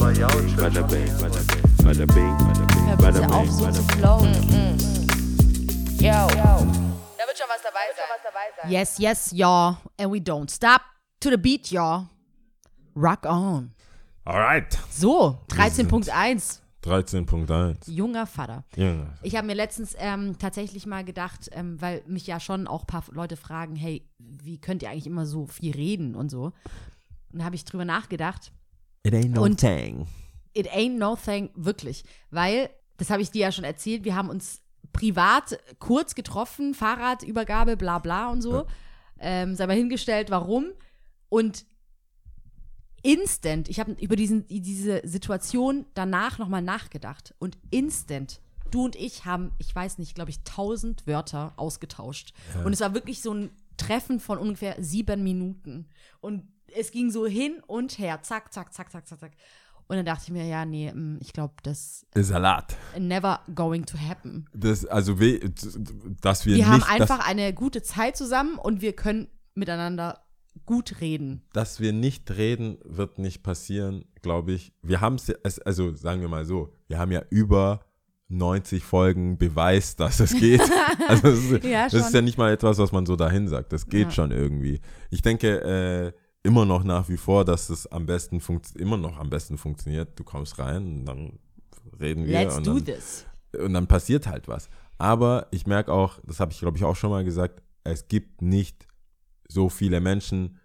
Bada bing, bada bing, bada bing, auf, so zu flowen. Yo. Da wird schon was dabei sein. Yes, yes, y'all. And we don't stop to the beat, y'all. Rock on. Alright. So, 13.1. 13.1. Junger Vater. Ja. Ich habe mir letztens ähm, tatsächlich mal gedacht, ähm, weil mich ja schon auch ein paar Leute fragen, hey, wie könnt ihr eigentlich immer so viel reden und so. Und da habe ich drüber nachgedacht. It ain't no Und- thing. It ain't no thing, wirklich. Weil, das habe ich dir ja schon erzählt, wir haben uns privat kurz getroffen, Fahrradübergabe, bla bla und so. Ähm, sei mal hingestellt, warum. Und instant, ich habe über diesen, diese Situation danach nochmal nachgedacht. Und instant, du und ich haben, ich weiß nicht, glaube ich, tausend Wörter ausgetauscht. Und es war wirklich so ein Treffen von ungefähr sieben Minuten. Und es ging so hin und her, zack, zack, zack, zack, zack, zack. Und dann dachte ich mir, ja, nee, mm, ich glaube, das Salat. never going to happen. Das, also, we- dass wir, Wir haben nicht, einfach dass, eine gute Zeit zusammen und wir können miteinander gut reden. dass wir nicht reden, wird nicht passieren, glaube ich. Wir haben es, also sagen wir mal so, wir haben ja über 90 Folgen Beweis, dass es geht. Also das ist, Ja, das ist ja nicht mal etwas, was man so dahin sagt. Das geht Ja. schon irgendwie. Ich denke äh, immer noch nach wie vor, dass es am besten funkt, immer noch am besten funktioniert. Du kommst rein und dann reden wir Let's und do dann, this. und dann passiert halt was. Aber ich merke auch, das habe ich glaube ich auch schon mal gesagt, es gibt nicht so viele Menschen,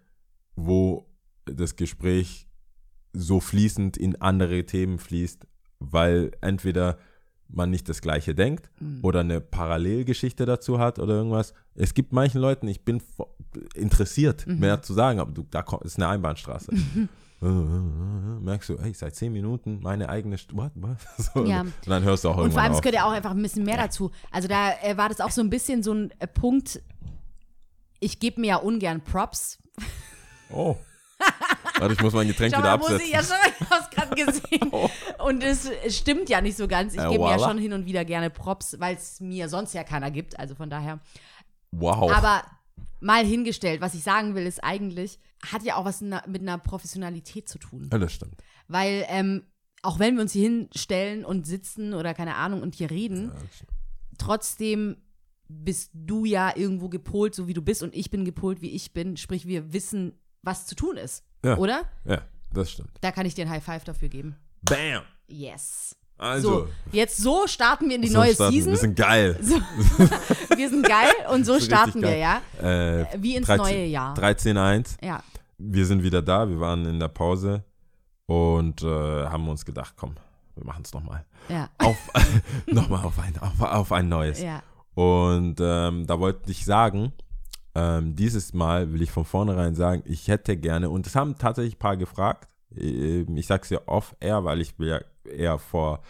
wo das Gespräch so fließend in andere Themen fließt, weil entweder man nicht das Gleiche denkt Mhm. oder eine Parallelgeschichte dazu hat oder irgendwas. Es gibt manchen Leuten, ich bin interessiert, Mhm. mehr zu sagen, aber du, da kommt, ist eine Einbahnstraße. Merkst du, ey, seit zehn Minuten meine eigene St what, what? So, Ja. Und dann hörst du auch Und vor allem, es auf. gehört ja auch einfach ein bisschen mehr dazu. Also da äh, war das auch so ein bisschen so ein äh, Punkt, ich gebe mir ja ungern Props. Oh. Warte, ich muss mein Getränk Schau wieder muss absetzen. ich ja schon, ich hab's gerade gesehen. Und es stimmt ja nicht so ganz. Ich Äh, gebe mir ja schon hin und wieder gerne Props, weil es mir sonst ja keiner gibt. Also von daher. Wow. Aber mal hingestellt, was ich sagen will, ist eigentlich, hat ja auch was mit einer Professionalität zu tun. ja, das stimmt. Weil, ähm, auch wenn wir uns hier hinstellen und sitzen oder keine Ahnung und hier reden, trotzdem bist du ja irgendwo gepolt, so wie du bist, und ich bin gepolt, wie ich bin. Sprich, wir wissen, was zu tun ist. Ja. Oder? Ja, das stimmt. Da kann ich dir ein High Five dafür geben. Bam. Yes. Also, so, jetzt so starten wir in die so neue starten. Season. Wir sind geil. So, wir sind geil und so starten wir, ja. Äh, Wie ins 13 neue Jahr. 13.1. Ja. Wir sind wieder da. Wir waren in der Pause und äh, haben uns gedacht, komm, wir machen es nochmal. Ja. Auf, nochmal auf ein, auf, auf ein neues. Ja. Und ähm, da wollte ich sagen, ähm, dieses Mal will ich von vornherein sagen, ich hätte gerne, und es haben tatsächlich ein paar gefragt, ähm, ich sag's ja off-air, weil ich will ja eher vor.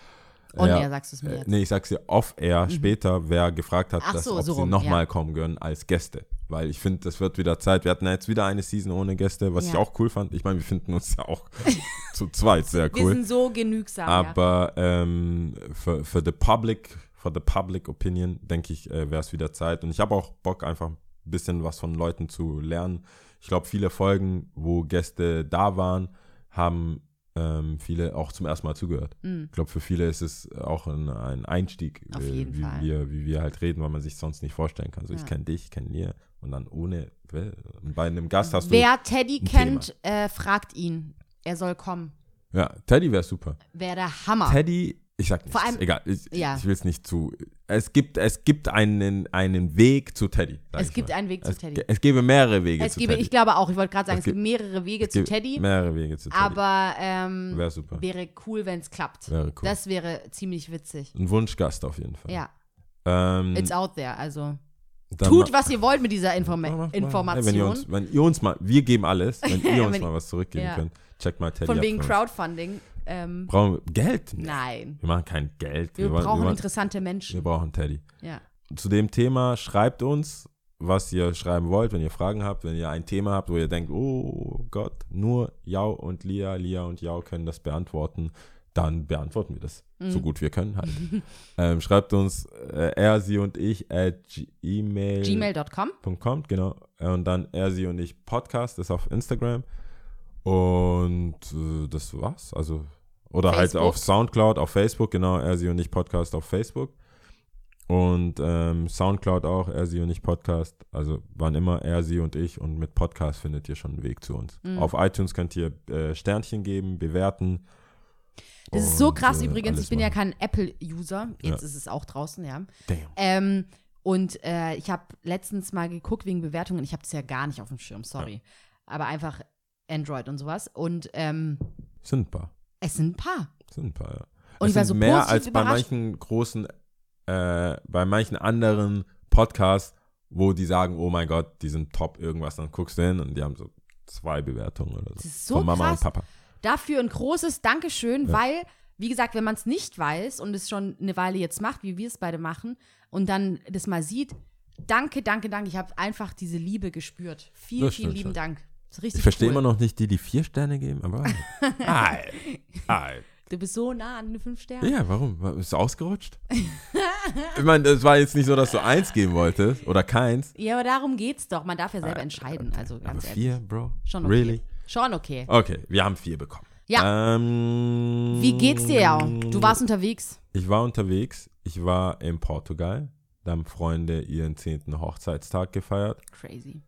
On ja, sagst du's mir äh, jetzt. Nee, ich sag's dir off-air später, wer gefragt hat, Ach dass, so, ob so sie nochmal ja. kommen können als Gäste. Weil ich finde, das wird wieder Zeit. Wir hatten ja jetzt wieder eine Season ohne Gäste, was ich Ja. auch cool fand. Ich meine, wir finden uns ja auch zu zweit sehr Wir cool. sind so genügsam. ja. Aber ähm, für, für the public, for the public opinion, denke ich, äh, wäre es wieder Zeit. Und ich habe auch Bock, einfach ein bisschen was von Leuten zu lernen. Ich glaube, viele Folgen, wo Gäste da waren, haben ähm, viele auch zum ersten Mal zugehört. Ich glaube, für viele ist es auch ein, ein Einstieg, Mm. Auf äh, jeden wie, Fall. Wir, wie wir halt reden, weil man sich sonst nicht vorstellen kann. So, Ja. ich kenne dich, ich kenne Lia und dann ohne, und bei einem Gast hast du, Wer Teddy kennt, äh, fragt ihn. Er soll kommen. ja, Teddy wäre super. Wäre der Hammer. Teddy, ich sag nichts, Vor allem- egal, ich, ja. ich will es nicht zu, es gibt, es gibt einen, einen Weg zu Teddy. Es gibt mal. einen Weg zu es, Teddy. Es gäbe mehrere Wege es zu gäbe, Teddy. ich glaube auch, ich wollte gerade sagen, Es es gibt mehrere Wege zu Teddy. Mehrere Wege zu Teddy. Aber ähm, Wäre super. wäre cool, wenn es klappt. Wäre cool. Das wäre ziemlich witzig. Ein Wunschgast auf jeden Fall. Ja, Ähm, it's out there. Also tut, was ihr wollt mit dieser Informa ma- ma- Hey, Information. wenn, ihr uns, wenn ihr uns mal, wir geben alles, wenn ihr uns Wenn- mal was zurückgeben Ja. könnt, checkt mal Teddy Von wegen. Crowdfunding. Ähm, Brauchen wir Geld? Nee. nein. Wir machen kein Geld. Wir wollen- brauchen wollen- interessante wir Menschen. brauchen Teddy. Ja. zu dem Thema schreibt uns, was ihr schreiben wollt, wenn ihr Fragen habt, wenn ihr ein Thema habt, wo ihr denkt, oh Gott, nur Jau und Lia, Lia und Jau können das beantworten, dann beantworten wir das, Mhm. so gut wir können halt. ähm, schreibt uns äh, er, sie und ich at gmail. Gmail.com. Kommt, genau. Äh, Und dann er, sie und ich Podcast ist auf Instagram. Und äh, das war's. Also Oder halt Facebook. auf Soundcloud, auf Facebook, genau, er, sie und ich Podcast auf Facebook. Und ähm, Soundcloud auch, er, sie und ich Podcast. Also wann immer er, sie und ich. Und mit Podcast findet ihr schon einen Weg zu uns. Mhm. Auf iTunes könnt ihr äh, Sternchen geben, bewerten. Das ist so krass äh, übrigens. Ich bin ja machen. kein Apple-User. Jetzt Ja. ist es auch draußen, ja. Damn. Ähm, und äh, ich habe letztens mal geguckt wegen Bewertungen. Ich habe das ja gar nicht auf dem Schirm, sorry. Aber einfach Android und sowas. Und ähm, Sind paar. Es sind ein paar. Sind ein paar, ja. Und es ich war so mehr als bei überrascht. manchen großen, äh, bei manchen anderen Podcasts, wo die sagen, oh mein Gott, die sind top irgendwas, dann guckst du hin und die haben so zwei Bewertungen oder so. Das ist so Von Mama krass. und Papa. Dafür ein großes Dankeschön, Ja. weil, wie gesagt, wenn man es nicht weiß und es schon eine Weile jetzt macht, wie wir es beide machen, und dann das mal sieht, danke, danke, danke. Ich habe einfach diese Liebe gespürt. Vielen, vielen lieben schon. Dank. Das ist richtig Ich verstehe cool. immer noch nicht die, die vier Sterne geben, aber. Ei, ei. Du bist so nah an den fünf Sternen. Ja, warum? War- Ist ausgerutscht? ich meine, es war jetzt nicht so, dass du eins geben wolltest oder keins. Ja, aber darum geht's doch. Man darf ja selber entscheiden. Also Aber ganz ehrlich. vier, Bro? Schon okay. Really? Schon okay. Okay, wir haben vier bekommen. Ja. Ähm, Wie geht's dir, ja? Du warst unterwegs. Ich war unterwegs. Ich war in Portugal. Da haben Freunde ihren zehnten Hochzeitstag gefeiert. Crazy.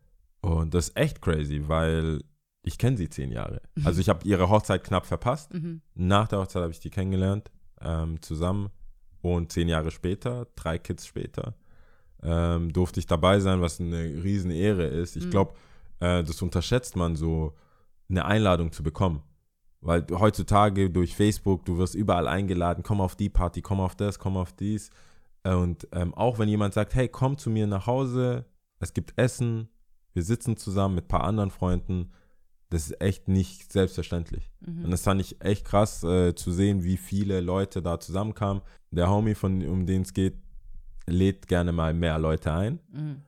Und das ist echt crazy, weil ich kenne sie zehn Jahre. Also ich habe ihre Hochzeit knapp verpasst. Mhm. Nach der Hochzeit habe ich die kennengelernt, ähm, zusammen. Und zehn Jahre später, drei Kids später, ähm, durfte ich dabei sein, was eine riesen Ehre ist. Ich Mhm. glaube, äh, das unterschätzt man so, eine Einladung zu bekommen. Weil heutzutage durch Facebook, du wirst überall eingeladen, komm auf die Party, komm auf das, komm auf dies. Äh, Und ähm, auch wenn jemand sagt, hey, komm zu mir nach Hause, es gibt Essen, wir sitzen zusammen mit ein paar anderen Freunden, das ist echt nicht selbstverständlich. Mhm. Und das fand ich echt krass äh, zu sehen, wie viele Leute da zusammenkamen. Der Homie, von, um den es geht, lädt gerne mal mehr Leute ein. Mhm.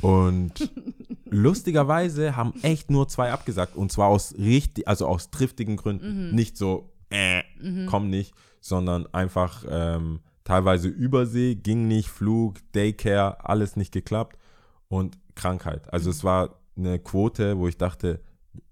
Und lustigerweise haben echt nur zwei abgesagt. Und zwar aus richtig, also aus triftigen Gründen. Mhm. Nicht so, äh, Mhm. komm nicht, sondern einfach ähm, teilweise Übersee, ging nicht, Flug, Daycare, alles nicht geklappt. Und Krankheit. Also es war eine Quote, wo ich dachte,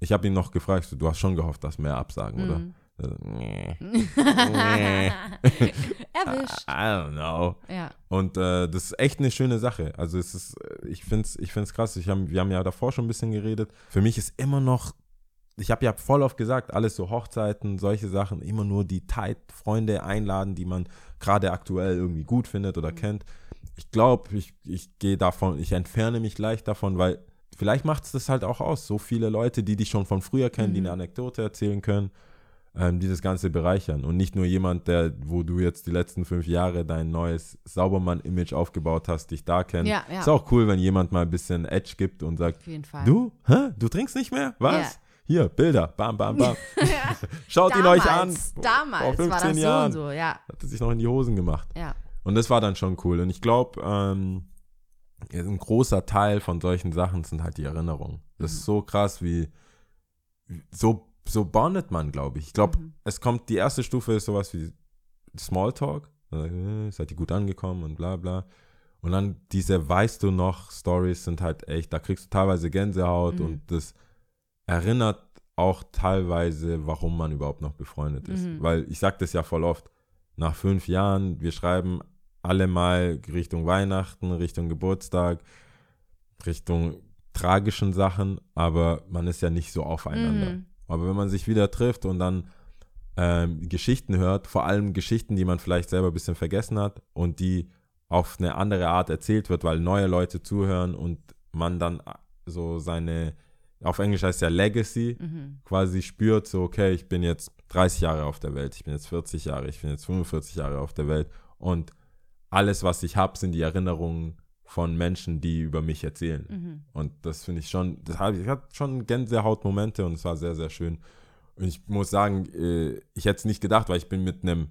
ich habe ihn noch gefragt, so, du hast schon gehofft, dass mehr absagen, oder? Mhm. Also, nee. nee. Erwischt. I don't know. Ja. Und äh, das ist echt eine schöne Sache. Also es ist, äh, ich finde es ich find's krass. Ich hab, wir haben ja davor schon ein bisschen geredet. Für mich ist immer noch, ich habe ja voll oft gesagt, alles so Hochzeiten, solche Sachen, immer nur die Tight-Freunde einladen, die man gerade aktuell irgendwie gut findet oder kennt. Ich glaube, ich, ich gehe davon, ich entferne mich leicht davon, weil vielleicht macht es das halt auch aus. So viele Leute, die dich schon von früher kennen, die Mhm. eine Anekdote erzählen können, ähm, die das Ganze bereichern. Und nicht nur jemand, der, wo du jetzt die letzten fünf Jahre dein neues Saubermann-Image aufgebaut hast, dich da kennt. Ja, ja. Ist auch cool, wenn jemand mal ein bisschen Edge gibt und sagt, Auf jeden Fall. du, hä? du trinkst nicht mehr? Was? Ja. Hier, Bilder, bam, bam, bam. Schaut ihn euch an. Damals, Damals Vor 15 war das Jahren so und so, ja. hat er sich noch in die Hosen gemacht. Ja. Und das war dann schon cool. Und ich glaube, ähm, ein großer Teil von solchen Sachen sind halt die Erinnerungen. Das Mhm. ist so krass, wie so, so bondet man, glaube ich. Ich glaube, Mhm. es kommt, die erste Stufe ist sowas wie Smalltalk. Äh, Seid ihr gut angekommen und bla bla. Und dann diese Weißt du noch Stories sind halt echt, da kriegst du teilweise Gänsehaut Mhm. und das erinnert auch teilweise, warum man überhaupt noch befreundet ist. Mhm. Weil ich sage das ja voll oft, nach fünf Jahren, wir schreiben alle mal Richtung Weihnachten, Richtung Geburtstag, Richtung tragischen Sachen, aber man ist ja nicht so aufeinander. Mhm. Aber wenn man sich wieder trifft und dann ähm, Geschichten hört, vor allem Geschichten, die man vielleicht selber ein bisschen vergessen hat und die auf eine andere Art erzählt wird, weil neue Leute zuhören und man dann so seine, auf Englisch heißt es ja Legacy, Mhm. quasi spürt, so, okay, ich bin jetzt 30 Jahre auf der Welt, ich bin jetzt 40 Jahre, ich bin jetzt 45 Jahre auf der Welt und alles, was ich habe, sind die Erinnerungen von Menschen, die über mich erzählen. Mhm. Und das finde ich schon, das habe ich hatte schon Gänsehautmomente und es war sehr, sehr schön. Und ich muss sagen, äh, ich hätte es nicht gedacht, weil ich bin mit einem,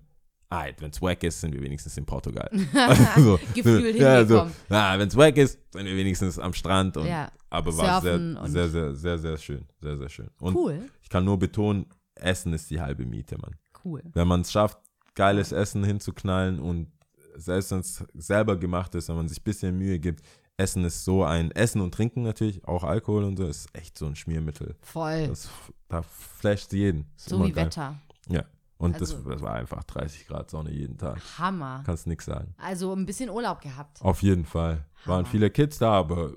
ah, wenn es wack ist, sind wir wenigstens in Portugal. so, Gefühl ja, so, ah, wenn es wack ist, sind wir wenigstens am Strand. Und, Ja. Aber war sehr, sehr, sehr, sehr, sehr schön. Sehr, sehr schön. Und Cool. ich kann nur betonen, Essen ist die halbe Miete, Mann. Cool. Wenn man es schafft, geiles Essen hinzuknallen und selbst wenn es selber gemacht ist, wenn man sich ein bisschen Mühe gibt, Essen ist so ein, Essen und Trinken natürlich, auch Alkohol und so, ist echt so ein Schmiermittel. Voll. Das, da flasht jeden. Ist so wie geil. Wetter. Ja. Und Also- das, das war einfach 30 Grad Sonne jeden Tag. Hammer. Kannst nix sagen. Also ein bisschen Urlaub gehabt. Auf jeden Fall. Waren Hammer. viele Kids da, aber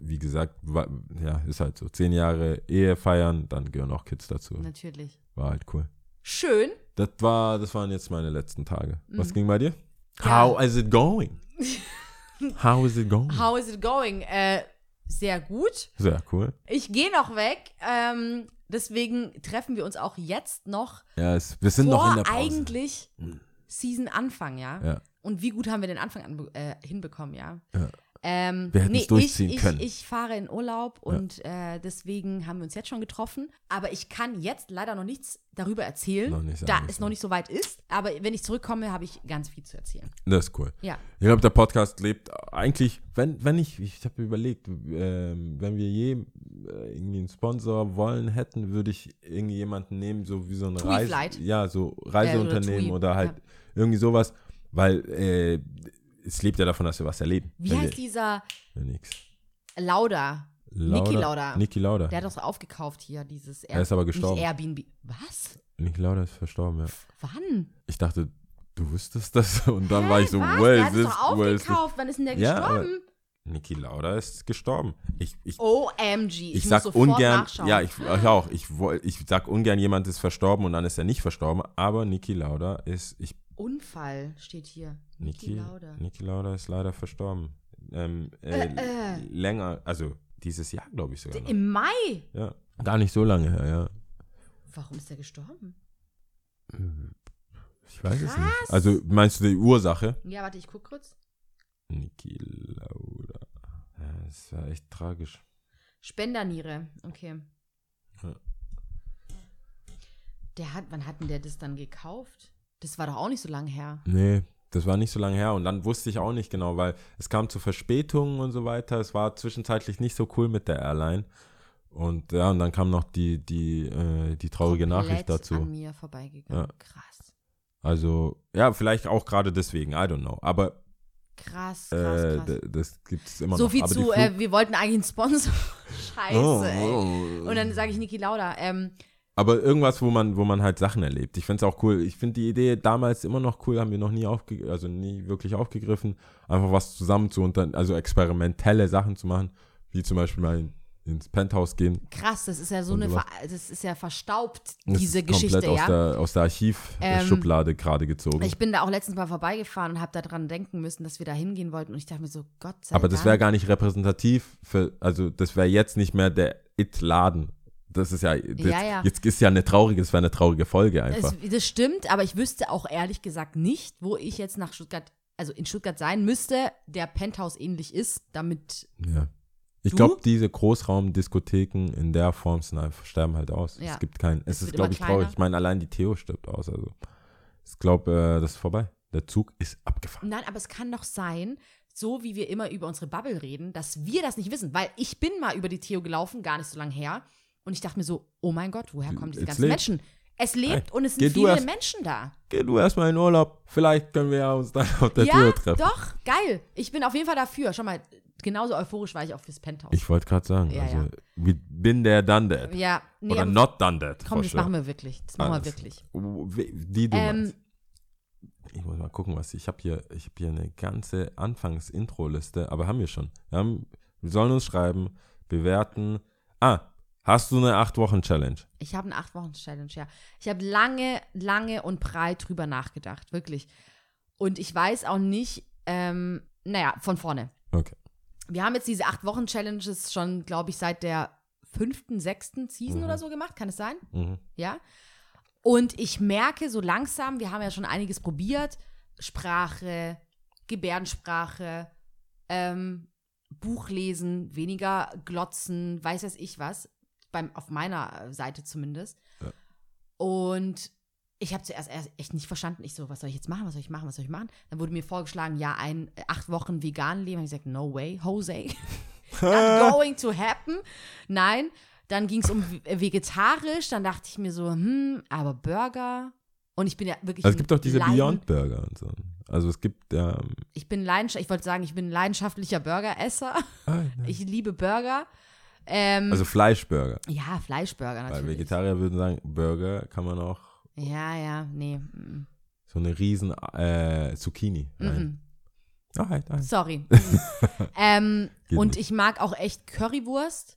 wie gesagt, war, ja, ist halt so. Zehn Jahre Ehe feiern, dann gehören auch Kids dazu. Natürlich. War halt cool. Schön. Das war, das waren jetzt meine letzten Tage. Was Mhm. ging bei dir? Ja. How is it going? How is it going? How is it going? Äh, sehr gut. Sehr cool. Ich gehe noch weg. Ähm, deswegen treffen wir uns auch jetzt noch Ja, es, wir sind vor noch in der Pause. eigentlich Season Anfang, ja? Ja. Und wie gut haben wir den Anfang an, äh, hinbekommen, ja? Ja. Ähm, Wir hätten es durchziehen ich, können. Ich, fahre in Urlaub und äh, deswegen haben wir uns jetzt schon getroffen. Aber ich kann jetzt leider noch nichts darüber erzählen, nicht da es noch nicht so weit ist. Aber wenn ich zurückkomme, habe ich ganz viel zu erzählen. Das ist cool. Ja. Ich glaube, der Podcast lebt eigentlich, wenn, wenn ich, ich habe überlegt, ähm, wenn wir je äh, irgendwie einen Sponsor wollen hätten, würde ich irgendwie jemanden nehmen, so wie so ein Reise, ja, so Reiseunternehmen TUI, oder halt ja. irgendwie sowas, weil äh, es lebt ja davon, dass wir was erleben. Wie heißt dieser Ja, nix. Lauda? Niki Lauda. Niki Lauda. Der hat doch so aufgekauft hier, dieses Er ist aber gestorben. Airbnb. Was? Niki Lauda ist verstorben, ja. Wann? Ich dachte, du wüsstest das und dann Hä, war ich so, was? where der is hat es this? doch aufgekauft. Wann ist denn der Ja, gestorben? Niki Lauda ist gestorben. Ich, ich, OMG. Ich, ich muss sag sofort ungern, nachschauen. ja, ich, ich auch, ich, ich sag ungern, jemand ist verstorben und dann ist er nicht verstorben, aber Niki Lauda ist, ich, Unfall steht hier. Niki Lauda. Niki Lauda ist leider verstorben. Ähm, äh, Äh, äh. Länger, also dieses Jahr, glaube ich sogar noch. Im Mai? Ja, gar nicht so lange her, ja. Warum ist er gestorben? Ich weiß es Krass. nicht. Also meinst du die Ursache? Ja, warte, ich guck kurz. Niki Lauda. Ja, das war echt tragisch. Spenderniere, okay. Ja. Der hat, wann hat denn der das dann gekauft? Das war doch auch nicht so lange her. Nee, das war nicht so lange her und dann wusste ich auch nicht genau, weil es kam zu Verspätungen und so weiter. Es war zwischenzeitlich nicht so cool mit der Airline. Und ja, und dann kam noch die, die, äh, die traurige Nachricht Komplett dazu. an mir vorbeigegangen. Ja. Krass. Also, ja, vielleicht auch gerade deswegen, I don't know. Aber Krass, krass, äh, krass. das gibt es immer so noch. viel Aber zu, äh, wir wollten eigentlich einen Sponsor. Scheiße, Oh, ey. oh. Und dann sage ich Niki Lauda. Ähm, Aber irgendwas, wo man, wo man halt Sachen erlebt. Ich finde es auch cool. Ich finde die Idee damals immer noch cool, haben wir noch nie aufge also nie wirklich aufgegriffen, einfach was zusammen zu unter also experimentelle Sachen zu machen, wie zum Beispiel mal in, ins Penthouse gehen. krass, das ist ja so eine. Ver das ist ja verstaubt, Das diese ist komplett Geschichte, aus ja. der, aus der Archivschublade gerade gezogen. Ich bin da auch letztens mal vorbeigefahren und habe daran denken müssen, dass wir da hingehen wollten. Und ich dachte mir so, Gott sei Aber Dank. das wäre gar nicht repräsentativ für, also das wäre jetzt nicht mehr der It-Laden. Das ist ja, das, Ja, ja. jetzt ist ja eine traurige, das wäre eine traurige Folge einfach. Es, das stimmt, aber ich wüsste auch ehrlich gesagt nicht, wo ich jetzt nach Stuttgart, also in Stuttgart sein müsste, der Penthouse ähnlich ist, damit. Ja. Ich glaube, diese Großraumdiskotheken in der Form sind einfach, sterben halt aus. Ja. Es gibt keinen. Es, Es ist, glaube ich, traurig. kleiner. Ich meine, allein die Theo stirbt aus. Also, ich glaube, äh, das ist vorbei. Der Zug ist abgefahren. Nein, aber es kann doch sein, so wie wir immer über unsere Bubble reden, dass wir das nicht wissen. Weil ich bin mal über die Theo gelaufen, gar nicht so lange her. Und ich dachte mir so, oh mein Gott, woher kommen diese Es ganzen lebt. Menschen? Es lebt und es geh sind du viele erst- Menschen da. Geh du erstmal in Urlaub. Vielleicht können wir ja uns dann auf der ja, Tür treffen. doch, geil. Ich bin auf jeden Fall dafür. Schau mal, genauso euphorisch war ich auch fürs Penthouse. Ich wollte gerade sagen, Ja, also, ja. we been there, done that. ja, nee, Oder aber- not done that. komm, for das sure. machen wir wirklich. Das machen Alles. wir wirklich. Die du Ähm, meinst. Ich muss mal gucken, was ich habe hier. Ich habe hier eine ganze Anfangs-Intro-Liste, aber haben wir schon. Wir, haben, wir sollen uns schreiben, bewerten. Ah, hast du eine 8-Wochen-Challenge? Ich habe eine acht Wochen Challenge, ja. Ich habe lange, lange und breit drüber nachgedacht, wirklich. Und ich weiß auch nicht, ähm, naja, von vorne. Okay. Wir haben jetzt diese acht Wochen Challenges schon, glaube ich, seit der fünften, sechsten Season Mhm. oder so gemacht. Kann es sein? Mhm. Ja. Und ich merke so langsam, wir haben ja schon einiges probiert: Sprache, Gebärdensprache, ähm, Buchlesen, weniger glotzen, weiß was ich was. Beim, auf meiner Seite zumindest. Ja. Und ich habe zuerst erst echt nicht verstanden. Ich so, was soll ich jetzt machen? Was soll ich machen? Was soll ich machen? Dann wurde mir vorgeschlagen, ja, ein äh, acht Wochen vegan leben. Hab ich gesagt, no way, Jose. Not going to happen. Nein. Dann ging es um ve- vegetarisch. Dann dachte ich mir so, hm, aber Burger. Und ich bin ja wirklich. Also es gibt doch diese Leiden- Beyond Burger und so. Also es gibt ähm, Ich bin leidenschaftlich, ich wollte sagen, ich bin ein leidenschaftlicher Burgeresser. ah, Ich liebe Burger. Ähm, also Fleischburger. ja, Fleischburger Weil natürlich. Vegetarier würden sagen, Burger kann man auch Ja, ja, nee. mm, so eine riesen äh, Zucchini rein. mhm. Alright, alright. Sorry. Ähm, und nicht. ich mag auch echt Currywurst.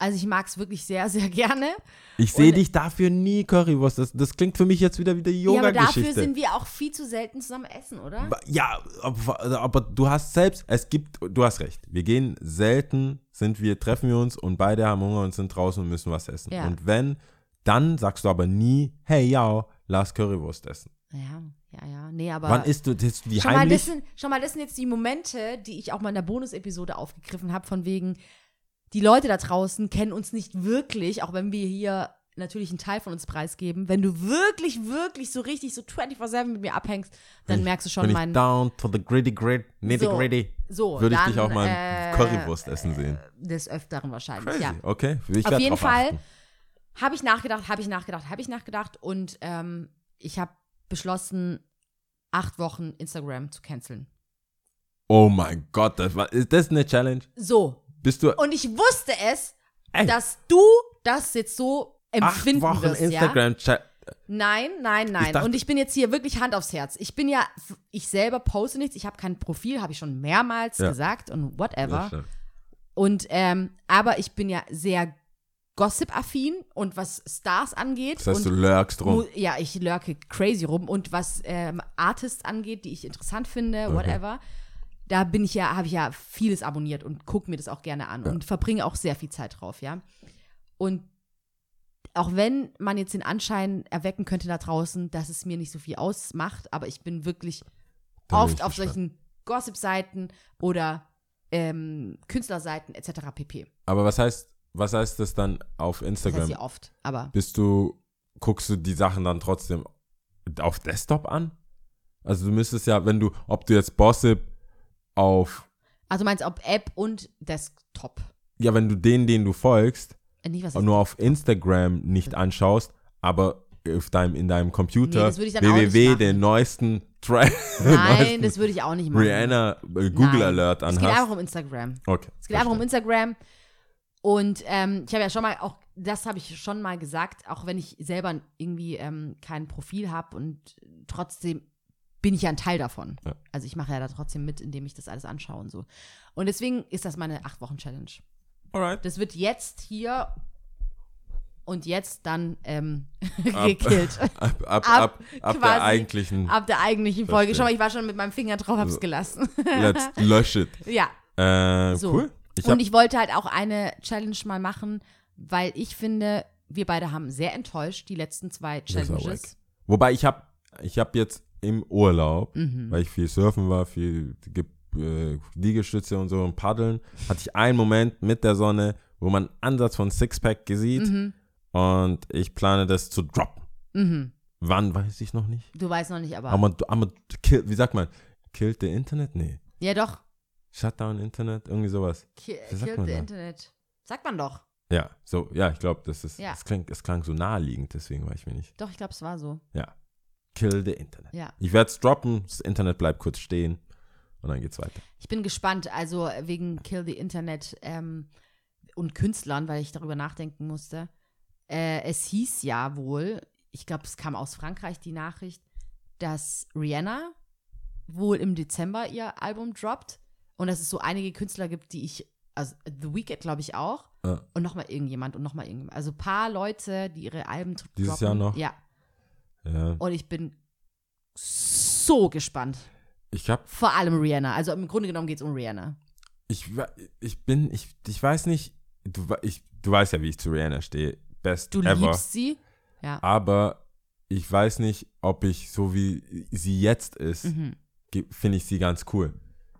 Also ich mag es wirklich sehr, sehr gerne. Ich sehe dich dafür nie Currywurst. Das, das klingt für mich jetzt wieder wie die ja, aber dafür Yoga-Geschichte. sind wir auch viel zu selten zusammen essen, oder? Ja, aber, aber du hast selbst, es gibt, du hast recht. Wir gehen selten, sind wir, treffen wir uns und beide haben Hunger und sind draußen und müssen was essen. Ja. Und wenn, dann sagst du aber nie, hey, ja, lass Currywurst essen. Ja, ja, ja. Nee, aber. Wann isst du, isst du die mal, heimlich? das sind, schau mal, das sind jetzt die Momente, die ich auch mal in der Bonus-Episode aufgegriffen habe, von wegen, die Leute da draußen kennen uns nicht wirklich, auch wenn wir hier natürlich einen Teil von uns preisgeben. Wenn du wirklich, wirklich so richtig so 24-7 mit mir abhängst, dann merkst du schon ich meinen. down to the gritty grit, nitty So, gritty. So, Würde ich dich auch mal äh, Currywurst essen sehen. Des Öfteren wahrscheinlich, Crazy, ja. okay. Ich Auf jeden Fall habe ich nachgedacht, habe ich nachgedacht, habe ich nachgedacht und ähm, ich habe beschlossen, acht Wochen Instagram zu canceln. Oh mein Gott, das war, ist das eine Challenge? So. Bist du Und ich wusste es, Ey. dass du das jetzt so acht empfinden Wochen wirst, ja? Instagram Chat? Nein, nein, nein. dachte- und ich bin jetzt hier wirklich Hand aufs Herz. Ich bin ja, ich selber poste nichts, ich habe kein Profil, habe ich schon mehrmals Ja. gesagt und whatever. Ja. Und ähm, aber ich bin ja sehr Gossip-affin und was Stars angeht. Das heißt, du lurkst rum. Ja, ich lurke crazy rum. Und was ähm, Artists angeht, die ich interessant finde, whatever, da bin ich ja, habe ich ja vieles abonniert und gucke mir das auch gerne an und verbringe auch sehr viel Zeit drauf, ja. Und auch wenn man jetzt den Anschein erwecken könnte da draußen, dass es mir nicht so viel ausmacht, aber ich bin wirklich bin oft auf solchen Gossip-Seiten oder ähm, Künstlerseiten etc. pp. Aber was heißt, was heißt das dann auf Das heißt Instagram? ja oft, aber Bist du, guckst du die Sachen dann trotzdem auf Desktop an? Also du müsstest ja, wenn du, ob du jetzt Gossip auf, also meinst du ob App und Desktop? ja, wenn du den, den du folgst, Äh, Nicht was nur auf Instagram nicht anschaust, aber auf deinem, in deinem Computer Nee, das würde ich dann auch nicht www den neuesten Track, Nein, das würde ich auch nicht machen. Rihanna äh, Google Nein. Alert Es geht anhast. einfach um Instagram. Okay. Es geht einfach um Instagram. Und ähm, ich habe ja schon mal auch, das habe ich schon mal gesagt, auch wenn ich selber irgendwie ähm, kein Profil habe und trotzdem bin ich ja ein Teil davon. Ja. Also ich mache ja da trotzdem mit, indem ich das alles anschaue und so. Und deswegen ist das meine acht Wochen Challenge. Alright. Das wird jetzt hier und jetzt dann ähm, Ab- gekillt. Ab, ab, ab, Ab der eigentlichen Ab der eigentlichen Folge. Schau mal, ich war schon mit meinem Finger drauf, hab's Also- gelassen. Let's lösch it. ja. Äh, So. Cool. Ich und ich wollte halt auch eine Challenge mal machen, weil ich finde, wir beide haben sehr enttäuscht, die letzten zwei Challenges. wobei ich habe ich hab jetzt im Urlaub, Mhm. weil ich viel surfen war, viel ge- äh, Liegestütze und so und paddeln, hatte ich einen Moment mit der Sonne, wo man einen Ansatz von Sixpack sieht Mhm. und ich plane das zu droppen. Mhm. Wann, weiß ich noch nicht. Du weißt noch nicht, aber. Aber, aber kill, wie sagt man? Killed the Internet? Nee. ja, doch. Shutdown Internet? Irgendwie sowas. Ki Wie sagt Killed man the da? Internet. Sagt man doch. Ja, so, ja, ich glaube, das ist, Ja. es klingt, es klang so naheliegend, deswegen war ich mir nicht. Doch, ich glaube, es war so. Ja. Kill the Internet. Ja. Ich werde es droppen, das Internet bleibt kurz stehen und dann geht's weiter. Ich bin gespannt, also wegen Kill the Internet ähm, und Künstlern, weil ich darüber nachdenken musste. Äh, es hieß ja wohl, ich glaube, es kam aus Frankreich die Nachricht, dass Rihanna wohl im Dezember ihr Album droppt und dass es so einige Künstler gibt, die ich, also The Weeknd glaube ich auch Ja. und nochmal irgendjemand und nochmal irgendjemand. Also ein paar Leute, die ihre Alben Dieses droppen. Jahr noch? Ja, Ja. und ich bin so gespannt. Ich hab, Vor allem Rihanna. Also im Grunde genommen geht es um Rihanna. ich, ich bin, ich, ich weiß nicht, du, ich, du weißt ja, wie ich zu Rihanna stehe. Best Du ever. liebst sie. Ja. Aber ich weiß nicht, ob ich, so wie sie jetzt ist, Mhm. finde ich sie ganz cool.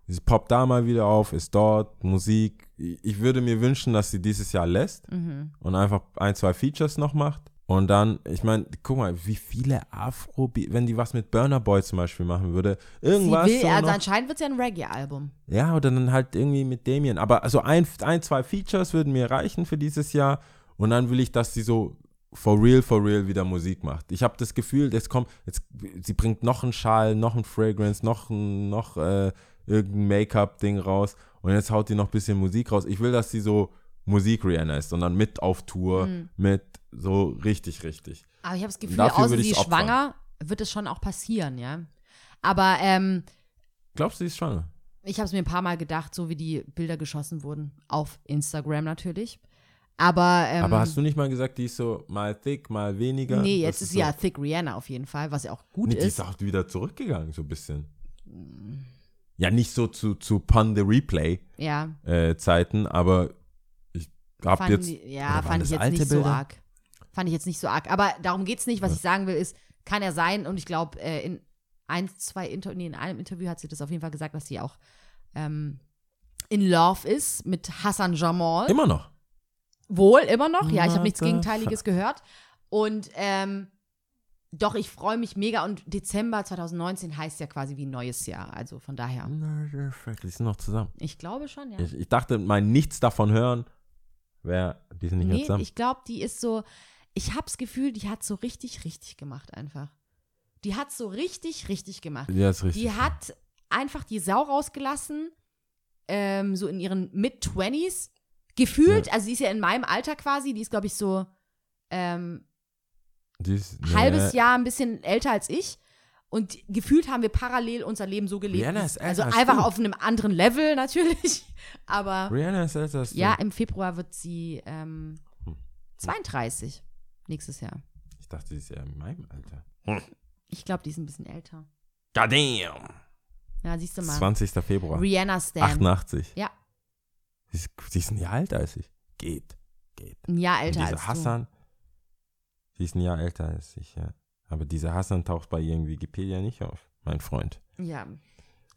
Sie poppt da mal wieder auf, ist dort, Musik. Ich ich würde mir wünschen, dass sie dieses Jahr lässt Mhm. und einfach ein, zwei Features noch macht. Und dann, ich meine, guck mal, wie viele Afro, wenn die was mit Burner Boy zum Beispiel machen würde, irgendwas. will, so also noch, anscheinend wird es ja ein Reggae-Album. ja, oder dann halt irgendwie mit Damien. Aber also ein, ein, zwei Features würden mir reichen für dieses Jahr. Und dann will ich, dass sie so for real, for real wieder Musik macht. Ich habe das Gefühl, das kommt, jetzt, sie bringt noch einen Schal, noch ein Fragrance, noch, ein- noch äh, irgendein Make-up-Ding raus. Und jetzt haut die noch ein bisschen Musik raus. Ich will, dass sie so Musik Rihanna ist, sondern mit auf Tour, Mhm. mit so richtig, richtig. Aber ich habe das Gefühl, außer sie ist opfern. schwanger, wird es schon auch passieren, ja. Aber ähm, Glaubst du, sie ist schwanger? ich habe es mir ein paar Mal gedacht, so wie die Bilder geschossen wurden. Auf Instagram natürlich. Aber, ähm, Aber hast du nicht mal gesagt, die ist so mal thick, mal weniger? Nee, Das jetzt ist so, ja Thick Rihanna auf jeden Fall, was ja auch gut Nee, die ist. ist auch wieder zurückgegangen, so ein bisschen. Ja, nicht so zu, zu Pun the Replay ja, äh, aber ich hab fand, jetzt. oder ja waren fand das ich jetzt alte nicht so Bilder? arg. Fand ich jetzt nicht so arg. Aber darum geht's nicht. Was ich sagen will, ist, kann ja sein, und ich glaube, äh, in ein, zwei Inter nee, in einem Interview hat sie das auf jeden Fall gesagt, dass sie auch ähm, in Love ist mit Hassan Jamal. Immer noch. Wohl, immer noch. Ja, ich habe nichts Gegenteiliges gehört. Und ähm, doch, ich freue mich mega. Und Dezember 2019 heißt ja quasi wie ein neues Jahr. Also von daher. Die sind noch zusammen. Ich glaube schon, ja. Ich, ich dachte, mein Nichts davon hören wäre, die sind nicht mehr Nee, zusammen. ich glaube, die ist so, ich habe das Gefühl, die hat so richtig, richtig gemacht einfach. Die hat so richtig, richtig gemacht. ja, ist richtig. Die hat einfach die Sau rausgelassen, ähm, so in ihren Mid-20s. Gefühlt, also sie ist ja in meinem Alter quasi, die ist, glaube ich, so ähm, Die ist, nee. halbes Jahr ein bisschen älter als ich. Und gefühlt haben wir parallel unser Leben so gelebt. Rihanna ist älter also als einfach du. auf einem anderen Level natürlich. Aber Rihanna ist älter als du. ja, im Februar wird sie ähm, Hm. 32 nächstes Jahr. Ich dachte, sie ist ja in meinem Alter. Ich glaube, die ist ein bisschen älter. God damn. Ja, siehst du mal. 20. Februar. Rihanna Stan. 88. Ja. Sie ist, sie ist ein Jahr älter als ich. Geht. Geht. Ein Jahr älter dieser als Hassan, sie ist ein Jahr älter als ich, ja. Aber dieser Hassan taucht bei ihrem Wikipedia nicht auf, mein Freund. du. Ja.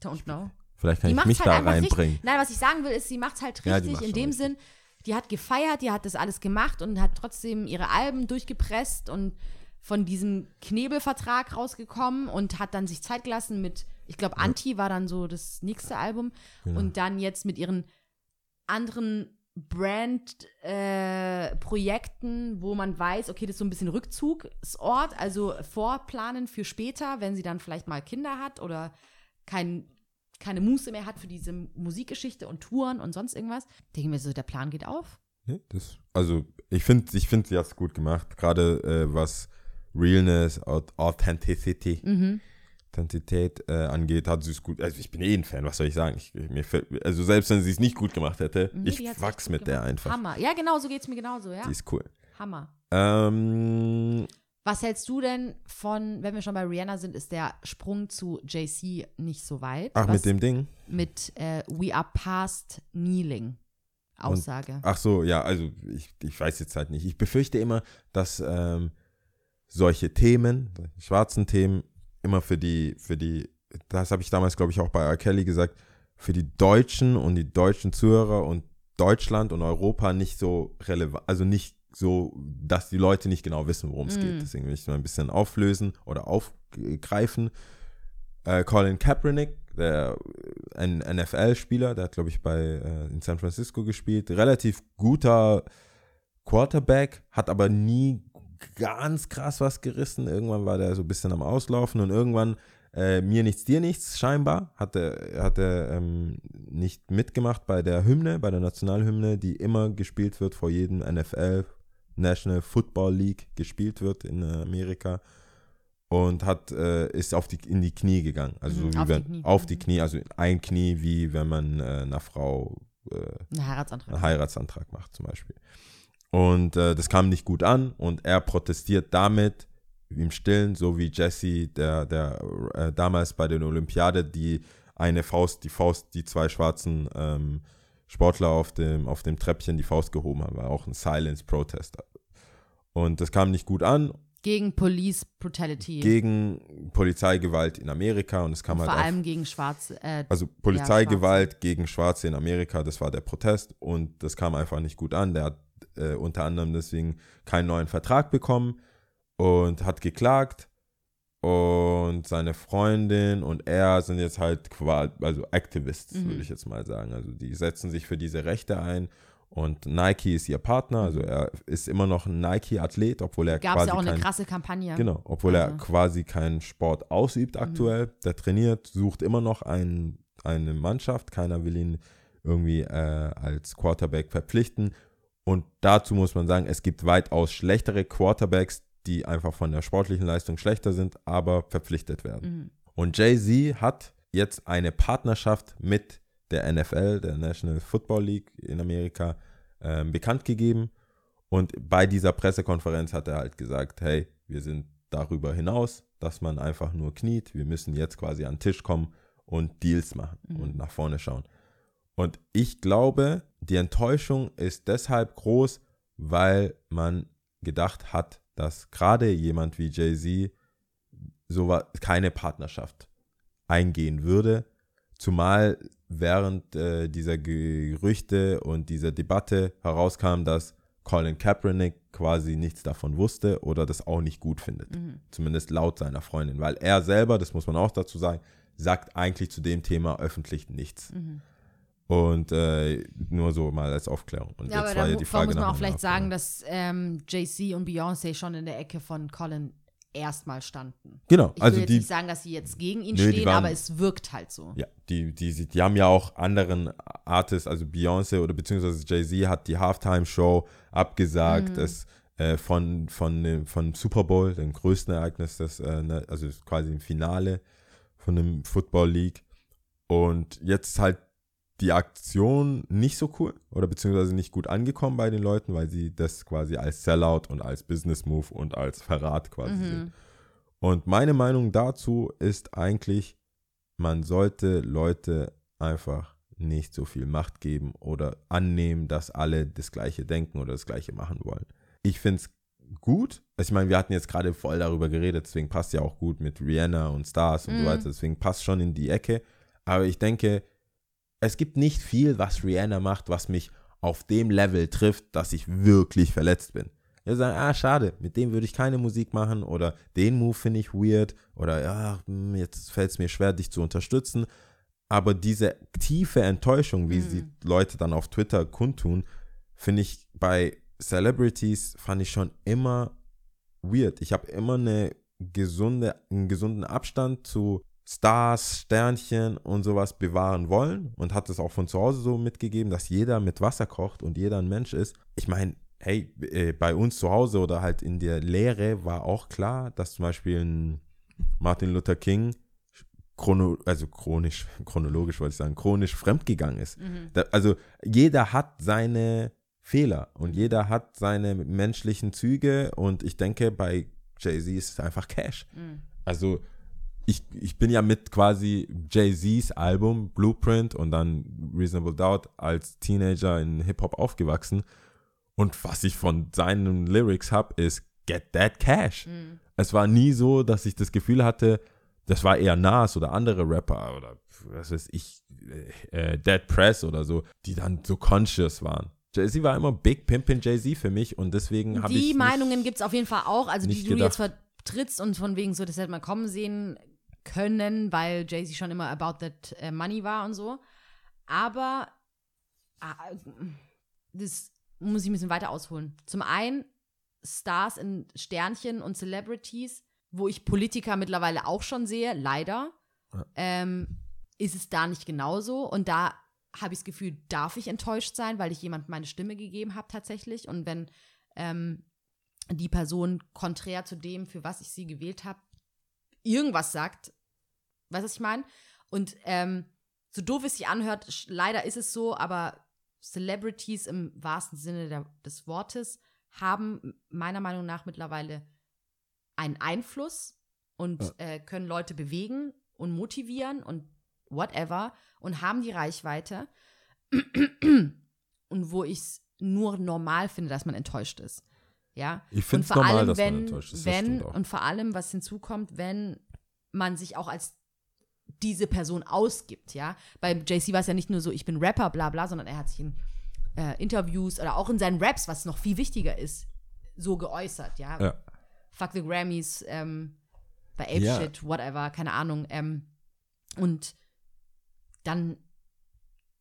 Don't know. Vielleicht kann Die ich mich halt da reinbringen. Nein, was ich sagen will, ist, sie macht halt Ja, richtig macht's in dem richtig. Sinn, die hat gefeiert, die hat das alles gemacht und hat trotzdem ihre Alben durchgepresst und von diesem Knebelvertrag rausgekommen und hat dann sich Zeit gelassen mit, ich glaube, Anti war dann so das nächste Album Genau. und dann jetzt mit ihren anderen Brand-Projekten, wo man weiß, okay, das ist so ein bisschen Rückzugsort, also vorplanen für später, wenn sie dann vielleicht mal Kinder hat oder kein, keine Muße mehr hat für diese Musikgeschichte und Touren und sonst irgendwas. Denke ich mir so, der Plan geht auf. Nee, das, also ich finde, ich find, sie hat es gut gemacht. Gerade äh, was Realness, Auth- Authenticity, Mhm. Authentizität äh, angeht, hat sie es gut. Also ich bin eh ein Fan, was soll ich sagen? Ich, mir fällt, also selbst wenn sie es nicht gut gemacht hätte, Nee, ich die hat's wachs mit gut der gemacht. einfach. Hammer. Ja, genau, so geht es mir genauso, ja. Die ist cool. Hammer. Ähm, Was hältst du denn von, wenn wir schon bei Rihanna sind, ist der Sprung zu JC nicht so weit? ach, Was mit dem Ding? mit äh, We Are Past Kneeling Aussage. Ach so, ja, also ich, ich weiß jetzt halt nicht. Ich befürchte immer, dass ähm, solche Themen, schwarzen Themen, immer für die, für die, das habe ich damals, glaube ich, auch bei R. Kelly gesagt, für die Deutschen und die deutschen Zuhörer und Deutschland und Europa nicht so relevant, also nicht so, dass die Leute nicht genau wissen, worum es geht. Deswegen will ich mal ein bisschen auflösen oder aufgreifen. Äh, Colin Kaepernick, der ein NFL-Spieler, der hat, glaube ich, bei äh, in San Francisco gespielt. Relativ guter Quarterback, hat aber nie ganz krass was gerissen. Irgendwann war der so ein bisschen am Auslaufen und irgendwann äh, mir nichts, dir nichts, scheinbar, hat er, hat er ähm, nicht mitgemacht bei der Hymne, bei der Nationalhymne, die immer gespielt wird vor jedem NFL, National Football League gespielt wird in äh, Amerika und hat äh, ist auf die in die Knie gegangen, also Mhm, so wie auf die wenn Knie. auf die Mhm. Knie, also ein Knie wie wenn man äh, einer Frau äh, Ein Heiratsantrag. einen Heiratsantrag macht zum Beispiel. Und äh, das kam nicht gut an und er protestiert damit im Stillen, so wie Jesse, der, der äh, damals bei den Olympiade die eine Faust, die Faust, die zwei schwarzen ähm, Sportler auf dem, auf dem Treppchen die Faust gehoben haben, war auch ein Silence Protest. Und das kam nicht gut an Gegen Police Brutality. gegen Polizeigewalt in Amerika und es kam und halt vor allem gegen Schwarze. Äh, also Polizeigewalt gegen Schwarze in Amerika, das war der Protest und das kam einfach nicht gut an. Der hat äh, unter anderem deswegen keinen neuen Vertrag bekommen und hat geklagt. Und seine Freundin und er sind jetzt halt quasi, also Activists, Mhm. würde ich jetzt mal sagen. Also die setzen sich für diese Rechte ein. Und Nike ist ihr Partner, also er ist immer noch ein Nike-Athlet, obwohl er Gab es quasi ja auch eine kein, krasse Kampagne. Genau, obwohl er Also. quasi keinen Sport ausübt aktuell. Der trainiert, sucht immer noch ein, eine Mannschaft. Keiner will ihn irgendwie äh, als Quarterback verpflichten. Und dazu muss man sagen, es gibt weitaus schlechtere Quarterbacks, die einfach von der sportlichen Leistung schlechter sind, aber verpflichtet werden. Mhm. Und Jay-Z hat jetzt eine Partnerschaft mit der NFL, der National Football League in Amerika, ähm, bekannt gegeben. Und bei dieser Pressekonferenz hat er halt gesagt, hey, wir sind darüber hinaus, dass man einfach nur kniet. Wir müssen jetzt quasi an den Tisch kommen und Deals machen Mhm. und nach vorne schauen. Und ich glaube, die Enttäuschung ist deshalb groß, weil man gedacht hat, dass gerade jemand wie Jay-Z so keine Partnerschaft eingehen würde. Zumal während äh, dieser Gerüchte und dieser Debatte herauskam, dass Colin Kaepernick quasi nichts davon wusste oder das auch nicht gut findet. Mhm. Zumindest laut seiner Freundin. Weil er selber, das muss man auch dazu sagen, sagt eigentlich zu dem Thema öffentlich nichts. Mhm. Und äh, nur so mal als Aufklärung. Und Ja, aber jetzt da war ja die Frage muss man auch vielleicht sagen, dass ähm, JC und Beyoncé schon in der Ecke von Colin erstmal standen. Genau, Ich also will jetzt die, nicht sagen, dass sie jetzt gegen ihn Nö, die stehen, waren- aber es wirkt halt so. Ja, die, die, die haben ja auch anderen Artists, also Beyoncé oder beziehungsweise Jay-Z hat die Halftime-Show abgesagt, es, äh, von, von, dem- von Super Bowl, dem größten Ereignis, das, äh, ne, also quasi im Finale von dem Football League. Und jetzt halt die Aktion nicht so cool oder beziehungsweise nicht gut angekommen bei den Leuten, weil sie das quasi als Sellout und als Business Move und als Verrat quasi sehen. Und meine Meinung dazu ist eigentlich, man sollte Leute einfach nicht so viel Macht geben oder annehmen, dass alle das Gleiche denken oder das Gleiche machen wollen. Ich finde es gut. Also Ich meine, wir hatten jetzt gerade voll darüber geredet, deswegen passt ja auch gut mit Rihanna und Stars und so Mhm. weiter, deswegen passt schon in die Ecke. Aber ich denke, es gibt nicht viel, was Rihanna macht, was mich auf dem Level trifft, dass ich wirklich verletzt bin. Wir sagen, ah, schade, mit dem würde ich keine Musik machen oder den Move finde ich weird oder ja, hm, jetzt fällt es mir schwer, dich zu unterstützen. Aber diese tiefe Enttäuschung, wie sie Leute dann auf Twitter kundtun, finde ich bei Celebrities fand ich schon immer weird. Ich habe immer eine gesunde, einen gesunden Abstand zu Stars, Sternchen und sowas bewahren wollen und hat es auch von zu Hause so mitgegeben, dass jeder mit Wasser kocht und jeder ein Mensch ist. Ich meine, hey, äh, bei uns zu Hause oder halt in der Lehre war auch klar, dass zum Beispiel ein Martin Luther King chrono, also chronisch, chronologisch wollte ich sagen, chronisch fremdgegangen ist. Da, also jeder hat seine Fehler und jeder hat seine menschlichen Züge und ich denke, bei Jay-Z ist es einfach Cash. Also ich, ich bin ja mit quasi Jay-Z's Album Blueprint und dann Reasonable Doubt als Teenager in Hip-Hop aufgewachsen und was ich von seinen Lyrics habe, ist Get That Cash. Es war nie so, dass ich das Gefühl hatte, das war eher Nas oder andere Rapper oder was weiß ich, äh, Dead Press oder so, die dann so conscious waren. Jay-Z war immer Big Pimpin' Jay-Z für mich und deswegen habe ich. Die Meinungen gibt es auf jeden Fall auch, also die du jetzt gedacht. vertrittst und von wegen so, das hätte man kommen sehen können, weil Jay-Z schon immer about that äh, money war und so. Aber ah, das muss ich ein bisschen weiter ausholen. Zum einen Stars in Sternchen und Celebrities, wo ich Politiker mittlerweile auch schon sehe, leider, ähm, ist es da nicht genauso. Und da habe ich das Gefühl, darf ich enttäuscht sein, weil ich jemand meine Stimme gegeben habe tatsächlich. Und wenn ähm, die Person konträr zu dem, für was ich sie gewählt habe, irgendwas sagt, weißt du, was ich meine? Und ähm, so doof es sich anhört, leider ist es so, aber Celebrities im wahrsten Sinne der, des Wortes haben meiner Meinung nach mittlerweile einen Einfluss und äh, können Leute bewegen und motivieren und whatever und haben die Reichweite. und wo ich es nur normal finde, dass man enttäuscht ist. Ja. Ich Und vor normal, allem, dass man wenn, enttäuscht ist, wenn, und vor allem, was hinzukommt, wenn man sich auch als diese Person ausgibt, ja. Bei JC war es ja nicht nur so, ich bin Rapper, bla bla, sondern er hat sich in äh, Interviews oder auch in seinen Raps, was noch viel wichtiger ist, so geäußert, ja. Ja. Fuck the Grammys, ähm, bei Ape Ja. Shit, whatever, keine Ahnung. Ähm, und dann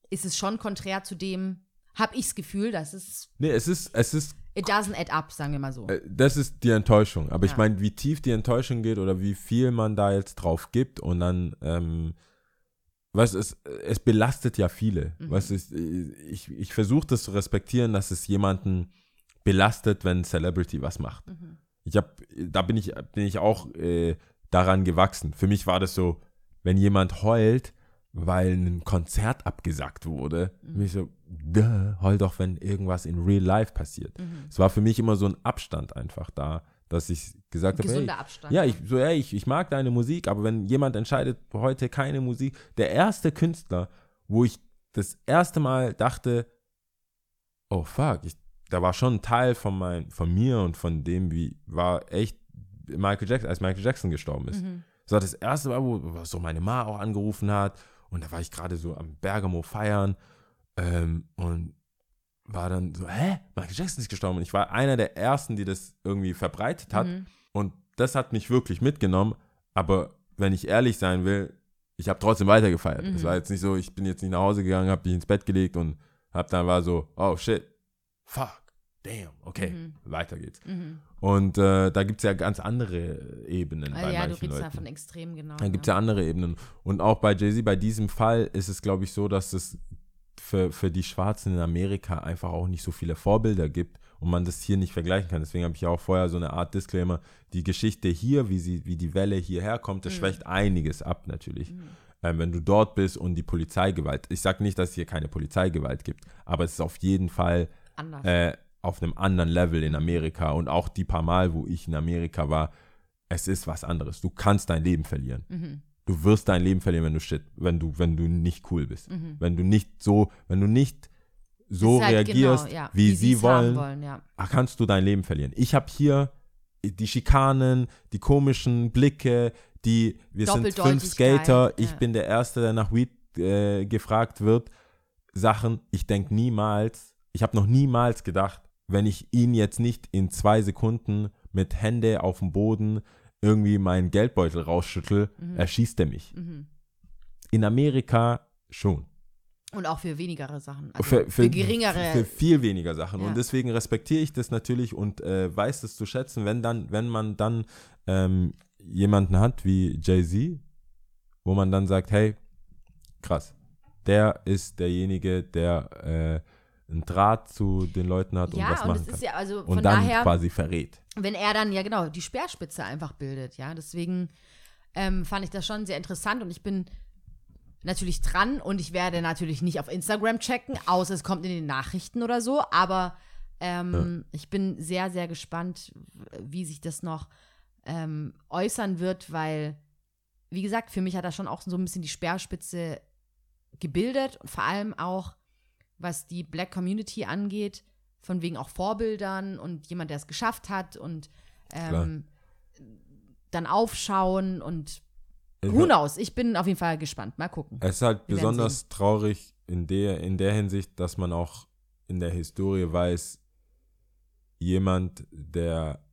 ist es schon konträr zu dem, habe ich das Gefühl, dass es, Nee, es ist, es ist it doesn't add up, sagen wir mal so. Äh, Das ist die Enttäuschung. Aber ich Ja. meine, wie tief die Enttäuschung geht oder wie viel man da jetzt drauf gibt und dann ähm, weißt du, es, es belastet ja viele. Mhm. Weißt es- ich, ich versuche das zu respektieren, dass es jemanden belastet, wenn ein Celebrity was macht. Mhm. Ich habe, da bin ich, bin ich auch äh, daran gewachsen. Für mich war das so, wenn jemand heult, weil ein Konzert abgesagt wurde, Mhm. bin ich so, duh, heul doch, wenn irgendwas in real life passiert. Mhm. Es war für mich immer so ein Abstand einfach da, dass ich gesagt habe, hey, Abstand. ja, ich, so, ey, ich, ich mag deine Musik, aber wenn jemand entscheidet, heute keine Musik, der erste Künstler, wo ich das erste Mal dachte, oh fuck, ich, da war schon ein Teil von, mein, von mir und von dem, wie war echt Michael Jackson, als Michael Jackson gestorben ist. Mhm. Das war das erste Mal, wo, wo so meine Ma auch angerufen hat und da war ich gerade so am Bergamo feiern ähm, und war dann so, hä, Michael Jackson ist gestorben und ich war einer der ersten, die das irgendwie verbreitet hat Mhm. und das hat mich wirklich mitgenommen. Aber wenn ich ehrlich sein will, ich habe trotzdem weitergefeiert. Es Mhm. war jetzt nicht so, ich bin jetzt nicht nach Hause gegangen, habe mich ins Bett gelegt und hab dann war so, oh shit, fuck, damn, okay, Mhm. weiter geht's. Mhm. Und äh, da gibt es ja ganz andere Ebenen Ah, bei ja, du manchen redest Leuten. da von extrem, genau. Dann gibt es ja andere Ebenen. Und auch bei Jay-Z, bei diesem Fall ist es, glaube ich, so, dass es für, für die Schwarzen in Amerika einfach auch nicht so viele Vorbilder gibt und man das hier nicht vergleichen kann. Deswegen habe ich ja auch vorher so eine Art Disclaimer. Die Geschichte hier, wie, sie, wie die Welle hierher kommt, das Mhm. schwächt einiges ab natürlich. Mhm. Ähm, wenn du dort bist und die Polizeigewalt. Ich sage nicht, dass es hier keine Polizeigewalt gibt, aber es ist auf jeden Fall Anders. äh, auf einem anderen Level in Amerika und auch die paar Mal, wo ich in Amerika war, es ist was anderes. Du kannst dein Leben verlieren. Mhm. Du wirst dein Leben verlieren, wenn du shit, wenn du, wenn du nicht cool bist. Mhm. Wenn du nicht so, wenn du nicht so halt reagierst, genau, ja, wie, sie sie's haben wollen, wollen ja. ah, kannst du dein Leben verlieren. Ich habe hier die Schikanen, die komischen Blicke, die, wir sind fünf Skater, ich ja. bin der Erste, der nach Weed äh, gefragt wird. Sachen, ich denke niemals, ich habe noch niemals gedacht, wenn ich ihn jetzt nicht in zwei Sekunden mit Hände auf dem Boden irgendwie meinen Geldbeutel rausschüttel, Mhm. erschießt er mich. Mhm. In Amerika schon. Und auch für wenigere Sachen. Also für, für, geringere. Für viel weniger Sachen. Ja. Und deswegen respektiere ich das natürlich und äh, weiß das zu schätzen, wenn dann, wenn man dann ähm, jemanden hat wie Jay-Z, wo man dann sagt, hey, krass, der ist derjenige, der äh, einen Draht zu den Leuten hat und ja, was und machen es kann. ist ja, also und dann daher, quasi verrät. wenn er dann, ja genau, die Speerspitze einfach bildet, ja. Deswegen ähm, fand ich das schon sehr interessant und ich bin natürlich dran und ich werde natürlich nicht auf Instagram checken, außer es kommt in den Nachrichten oder so, aber ähm, ich bin sehr, sehr gespannt, wie sich das noch ähm, äußern wird, weil, wie gesagt, für mich hat er schon auch so ein bisschen die Speerspitze gebildet und vor allem auch, was die Black Community angeht, von wegen auch Vorbildern und jemand, der es geschafft hat und ähm, dann aufschauen und who knows, ich bin auf jeden Fall gespannt. Mal gucken. Es ist halt Wir besonders traurig in der, in der Hinsicht, dass man auch in der Historie weiß, jemand, der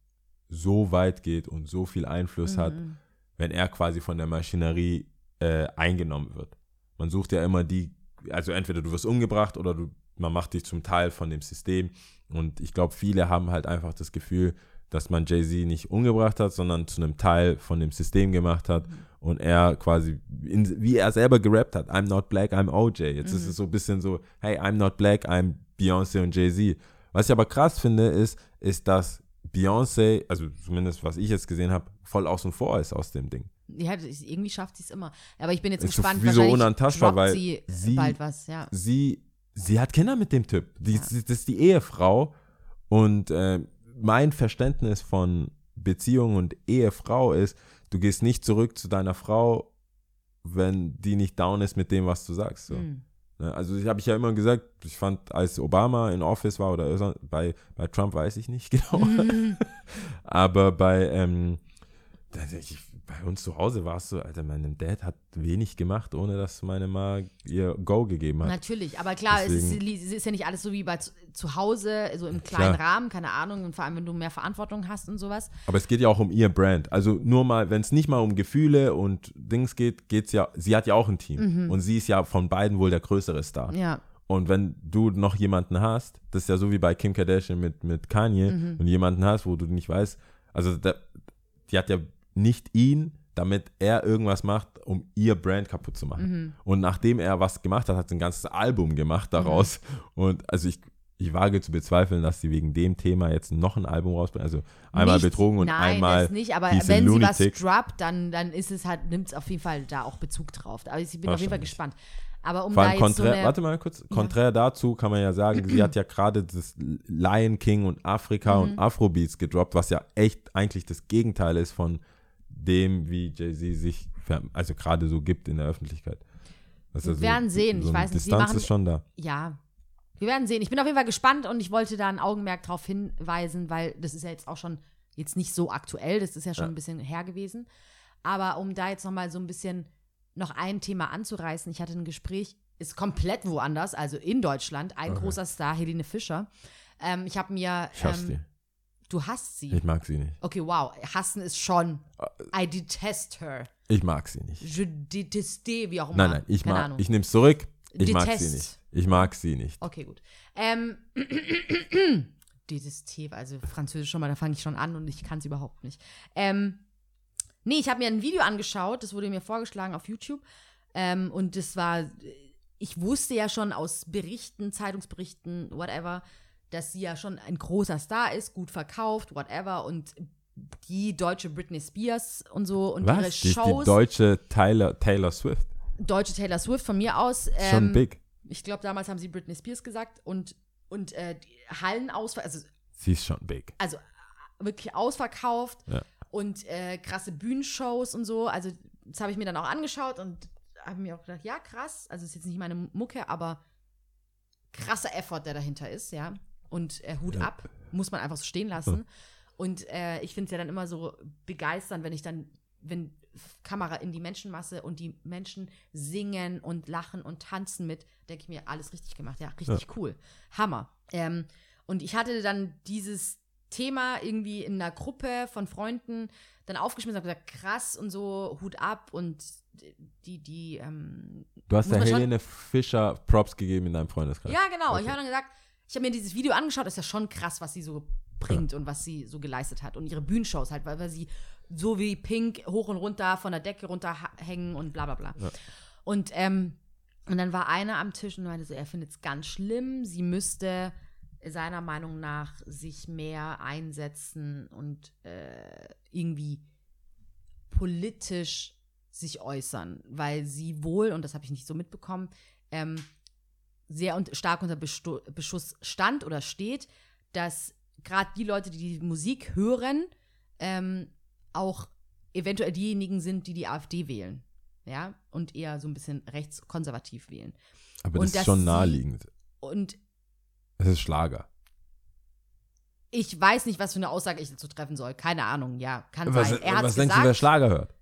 so weit geht und so viel Einfluss hat, Mhm. wenn er quasi von der Maschinerie äh, eingenommen wird. Man sucht ja immer die, also entweder du wirst umgebracht oder du, man macht dich zum Teil von dem System. Und ich glaube, viele haben halt einfach das Gefühl, dass man Jay-Z nicht umgebracht hat, sondern zu einem Teil von dem System gemacht hat und er quasi, in, wie er selber gerappt hat, I'm not black, I'm OJ. Jetzt ist es so ein bisschen so, hey, I'm not black, I'm Beyoncé und Jay-Z. Was ich aber krass finde, ist, ist, dass Beyoncé, also zumindest was ich jetzt gesehen habe, voll außen vor ist aus dem Ding. Ja, irgendwie schafft sie es immer. Aber ich bin jetzt Ist gespannt, wie so unantastbar, weil sie, sie- bald was, ja. sie, sie hat Kinder mit dem Typ. Die, Ja. das ist die Ehefrau. Und äh, mein Verständnis von Beziehung und Ehefrau ist, du gehst nicht zurück zu deiner Frau, wenn die nicht down ist mit dem, was du sagst. So. Mhm. Also ich habe ich ja immer gesagt, ich fand, als Obama in Office war oder bei, bei Trump weiß ich nicht genau, aber bei, ähm, ich, bei uns zu Hause war es so, Alter, mein Dad hat wenig gemacht, ohne dass meine Ma ihr Go gegeben hat. Natürlich, aber klar, es ist, es ist ja nicht alles so wie bei zu, zu Hause, so im kleinen Klar. Rahmen, keine Ahnung, und vor allem, wenn du mehr Verantwortung hast und sowas. Aber es geht ja auch um ihr Brand. Also nur mal, wenn es nicht mal um Gefühle und Dings geht, geht's ja, sie hat ja auch ein Team. Und sie ist ja von beiden wohl der größere Star. Ja, Und wenn du noch jemanden hast, das ist ja so wie bei Kim Kardashian mit, mit Kanye, Mhm. und jemanden hast, wo du nicht weißt, also da, die hat ja nicht ihn damit er irgendwas macht, um ihr Brand kaputt zu machen. Mhm. Und nachdem er was gemacht hat, hat sie ein ganzes Album gemacht daraus. Mhm. Und also ich, ich wage zu bezweifeln, dass sie wegen dem Thema jetzt noch ein Album rausbringen. Also einmal Nicht- betrogen und Nein, einmal das nicht, aber wenn sie was Lunatic. droppt, dann, dann ist es halt, nimmt es auf jeden Fall da auch Bezug drauf. Aber ich bin auf jeden Fall gespannt. Aber um Vor da allem jetzt so konträr, eine, warte mal kurz, konträr dazu kann man ja sagen, sie hat ja gerade das Lion King und Afrika Mhm. und Afrobeats gedroppt, was ja echt eigentlich das Gegenteil ist von dem, wie Jay-Z sich also gerade so gibt in der Öffentlichkeit. Das Wir ist werden sehen. Ich eine weiß nicht, Distanz machen- ist schon da. ja, wir werden sehen. Ich bin auf jeden Fall gespannt und ich wollte da ein Augenmerk drauf hinweisen, weil das ist ja jetzt auch schon jetzt nicht so aktuell, das ist ja schon Ja. ein bisschen her gewesen. Aber um da jetzt nochmal so ein bisschen noch ein Thema anzureißen, ich hatte ein Gespräch, ist komplett woanders, also in Deutschland, ein Okay. großer Star, Helene Fischer. Ähm, ich habe mir. Ich ähm, Du hasst sie. Ich mag sie nicht. Okay, wow. Hassen ist schon. I detest her. Ich mag sie nicht. Je déteste, wie auch immer. Nein, nein, ich Keine mag, Ahnung. ich nehme es zurück. Ich mag sie Detest. nicht. Ich mag sie nicht. Okay, gut. Ähm, T, also Französisch schon mal, da fange ich schon an und ich kann es überhaupt nicht. Ähm, nee, ich habe mir ein Video angeschaut, das wurde mir vorgeschlagen auf YouTube. Ähm, und das war, ich wusste ja schon aus Berichten, Zeitungsberichten, whatever, dass sie ja schon ein großer Star ist, gut verkauft, whatever. Und die deutsche Britney Spears und so und ihre Was? Die, die Shows. deutsche Taylor, Taylor Swift. deutsche Taylor Swift von mir aus. Ähm, schon big. ich glaube, damals haben sie Britney Spears gesagt und, und äh, die Hallen ausver also, Sie ist schon big. also äh, wirklich ausverkauft Ja. und äh, krasse Bühnenshows und so. Also, das habe ich mir dann auch angeschaut und habe mir auch gedacht, ja, krass. Also, ist jetzt nicht meine Mucke, aber krasser Effort, der dahinter ist, ja. Und äh, Hut Ja. ab, muss man einfach so stehen lassen. Und äh, ich finde es ja dann immer so begeisternd, wenn ich dann, wenn Kamera in die Menschenmasse und die Menschen singen und lachen und tanzen mit, denke ich mir, alles richtig gemacht. Ja, richtig cool. Hammer. Ähm, und ich hatte dann dieses Thema irgendwie in einer Gruppe von Freunden dann aufgeschmissen und habe gesagt, krass und so, Hut ab und die, die, ähm, Du hast der Helene Fischer Props gegeben in deinem Freundeskreis. ja, genau. Okay. Ich habe dann gesagt, ich habe mir dieses Video angeschaut, das ist ja schon krass, was sie so bringt und was sie so geleistet hat. Und ihre Bühnenshows halt, weil, weil sie so wie Pink hoch und runter von der Decke runterhängen und bla bla bla. Ja. Und, ähm, und dann war einer am Tisch und meinte so, er findet es ganz schlimm, sie müsste seiner Meinung nach sich mehr einsetzen und äh, irgendwie politisch sich äußern, weil sie wohl, und das habe ich nicht so mitbekommen, ähm, sehr und stark unter Beschuss stand oder steht, dass gerade die Leute, die die Musik hören, ähm, auch eventuell diejenigen sind, die die AfD wählen. Ja, und eher so ein bisschen rechtskonservativ wählen. Aber Und das ist schon naheliegend. Und Es ist Schlager. ich weiß nicht, was für eine Aussage ich dazu treffen soll. Keine Ahnung, ja, kann Was, sein. Er was denkst du, wer gesagt. Schlager hört?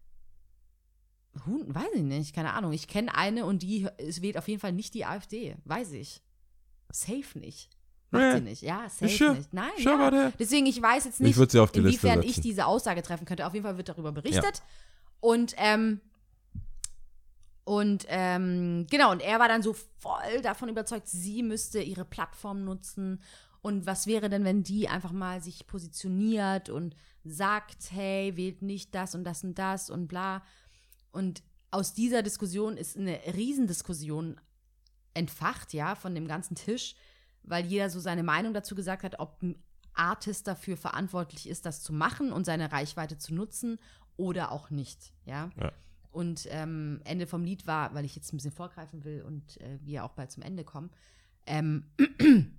Huh, weiß ich nicht, keine Ahnung. Ich kenne eine und die es wählt auf jeden Fall nicht die AfD. Weiß ich. Safe nicht. Macht Nee. sie nicht. Ja, safe Sure. nicht. Nein, Sure ja. Deswegen, ich weiß jetzt Ich nicht, Liste inwiefern ich diese Aussage treffen könnte. Auf jeden Fall wird darüber berichtet. Und, ähm, und, ähm, genau, und er war dann so voll davon überzeugt, sie müsste ihre Plattform nutzen. Und was wäre denn, wenn die einfach mal sich positioniert und sagt, hey, wählt nicht das und das und das und bla. Und aus dieser Diskussion ist eine Riesendiskussion entfacht, ja, von dem ganzen Tisch, weil jeder so seine Meinung dazu gesagt hat, ob ein Artist dafür verantwortlich ist, das zu machen und seine Reichweite zu nutzen oder auch nicht, ja. Ja. Und ähm, Ende vom Lied war, weil ich jetzt ein bisschen vorgreifen will und äh, wir auch bald zum Ende kommen, ähm,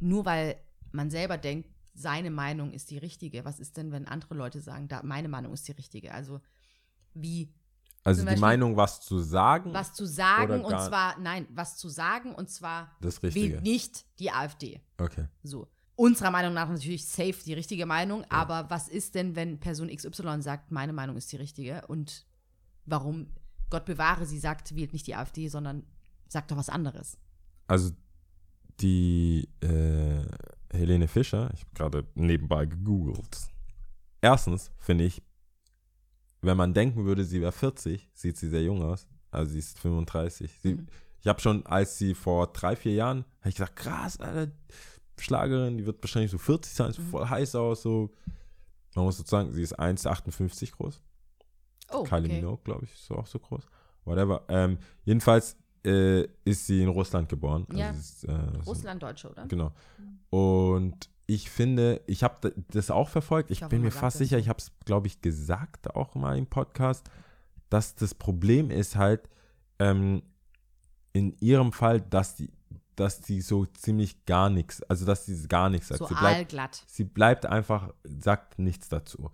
nur weil man selber denkt, seine Meinung ist die richtige. Was ist denn, wenn andere Leute sagen, da, meine Meinung ist die richtige? Also wie Also die Beispiel- Meinung, was zu sagen, was zu sagen und zwar, nein, was zu sagen und zwar das Richtige. wählt nicht die AfD. Okay. So. Unserer Meinung nach natürlich safe die richtige Meinung, aber was ist denn, wenn Person XY sagt, meine Meinung ist die richtige und warum, Gott bewahre, sie sagt, wählt nicht die AfD, sondern sagt doch was anderes. Also die äh, Helene Fischer, ich habe gerade nebenbei gegoogelt. Erstens finde ich, wenn man denken würde, sie wäre 40, sieht sie sehr jung aus. Also sie ist 35. Sie, Mhm. Ich habe schon, als sie vor drei, vier Jahren, habe ich gesagt, krass, Alter, Schlagerin, die wird wahrscheinlich so 40 sein, Mhm. sieht voll heiß aus, so. Man muss sozusagen, sie ist 1,58 groß. Oh, Kylie okay. Minogue, glaube ich, ist auch so groß. Whatever. Ähm, jedenfalls äh, ist sie in Russland geboren. Also Ja. ist, äh, so- Russland-Deutsche, oder? Genau. Und ich finde, ich habe das auch verfolgt. Ich Ich bin mir fast sicher, ich habe es, glaube ich, gesagt auch mal im Podcast, dass das Problem ist halt ähm, in ihrem Fall, dass die, dass die so ziemlich gar nichts, also dass sie gar nichts sagt. So sie, bleibt, sie bleibt einfach, sagt nichts dazu.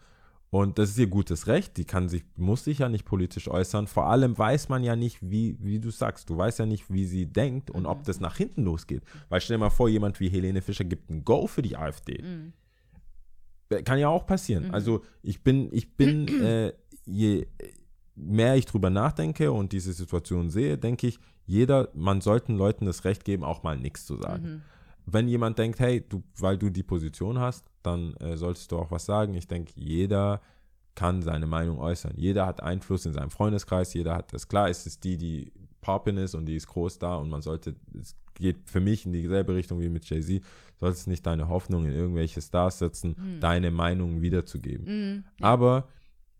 Und das ist ihr gutes Recht, die kann sich, muss sich ja nicht politisch äußern. Vor allem weiß man ja nicht, wie, wie du sagst, du weißt ja nicht, wie sie denkt und Mhm. ob das nach hinten losgeht. Weil stell dir mal vor, jemand wie Helene Fischer gibt ein Go für die AfD. Mhm. Kann ja auch passieren. Also ich bin, ich bin, äh, je mehr ich drüber nachdenke und diese Situation sehe, denke ich, jeder, man sollten Leuten das Recht geben, auch mal nichts zu sagen. Mhm. Wenn jemand denkt, hey, du, weil du die Position hast, dann äh, solltest du auch was sagen. Ich denke, jeder kann seine Meinung äußern. Jeder hat Einfluss in seinem Freundeskreis, jeder hat das. Klar, es ist die, die Poppin ist und die ist groß da und man sollte, es geht für mich in dieselbe Richtung wie mit Jay-Z, solltest nicht deine Hoffnung in irgendwelche Stars setzen, deine Meinung wiederzugeben. Mhm. Aber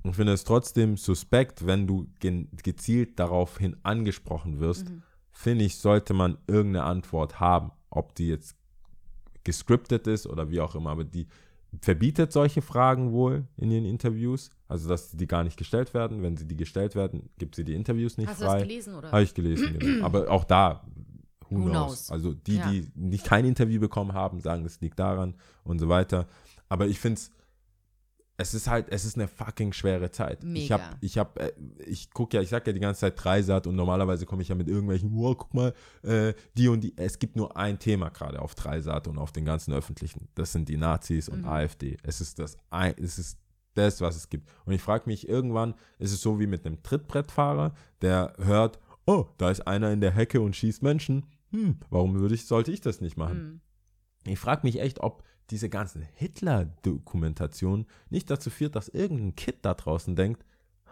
ich finde es trotzdem suspekt, wenn du gezielt daraufhin angesprochen wirst, Mhm. finde ich, sollte man irgendeine Antwort haben. Ob die jetzt gescriptet ist oder wie auch immer, aber die verbietet solche Fragen wohl in den Interviews, also dass die gar nicht gestellt werden. Wenn sie die gestellt werden, gibt sie die Interviews nicht Hast du das frei. gelesen, oder? Habe ich gelesen, genau. Aber auch da, who, Who knows? knows? Also die, Ja. die nicht kein Interview bekommen haben, sagen, es liegt daran und so weiter. Aber ich finde es, es ist halt, es ist eine fucking schwere Zeit. Ich Mega. habe, ich habe, äh, ich gucke ja, ich sag ja die ganze Zeit Dreisat und normalerweise komme ich ja mit irgendwelchen, wow, guck mal, äh, die und die. Es gibt nur ein Thema gerade auf Dreisat und auf den ganzen öffentlichen. Das sind die Nazis und AfD. Es ist das, ein, es ist das, was es gibt. Und ich frage mich, irgendwann ist es so wie mit einem Trittbrettfahrer, der hört, oh, da ist einer in der Hecke und schießt Menschen. Hm, warum würde ich, sollte ich das nicht machen? Mhm. Ich frage mich echt, ob diese ganzen Hitler-Dokumentationen nicht dazu führt, dass irgendein Kid da draußen denkt,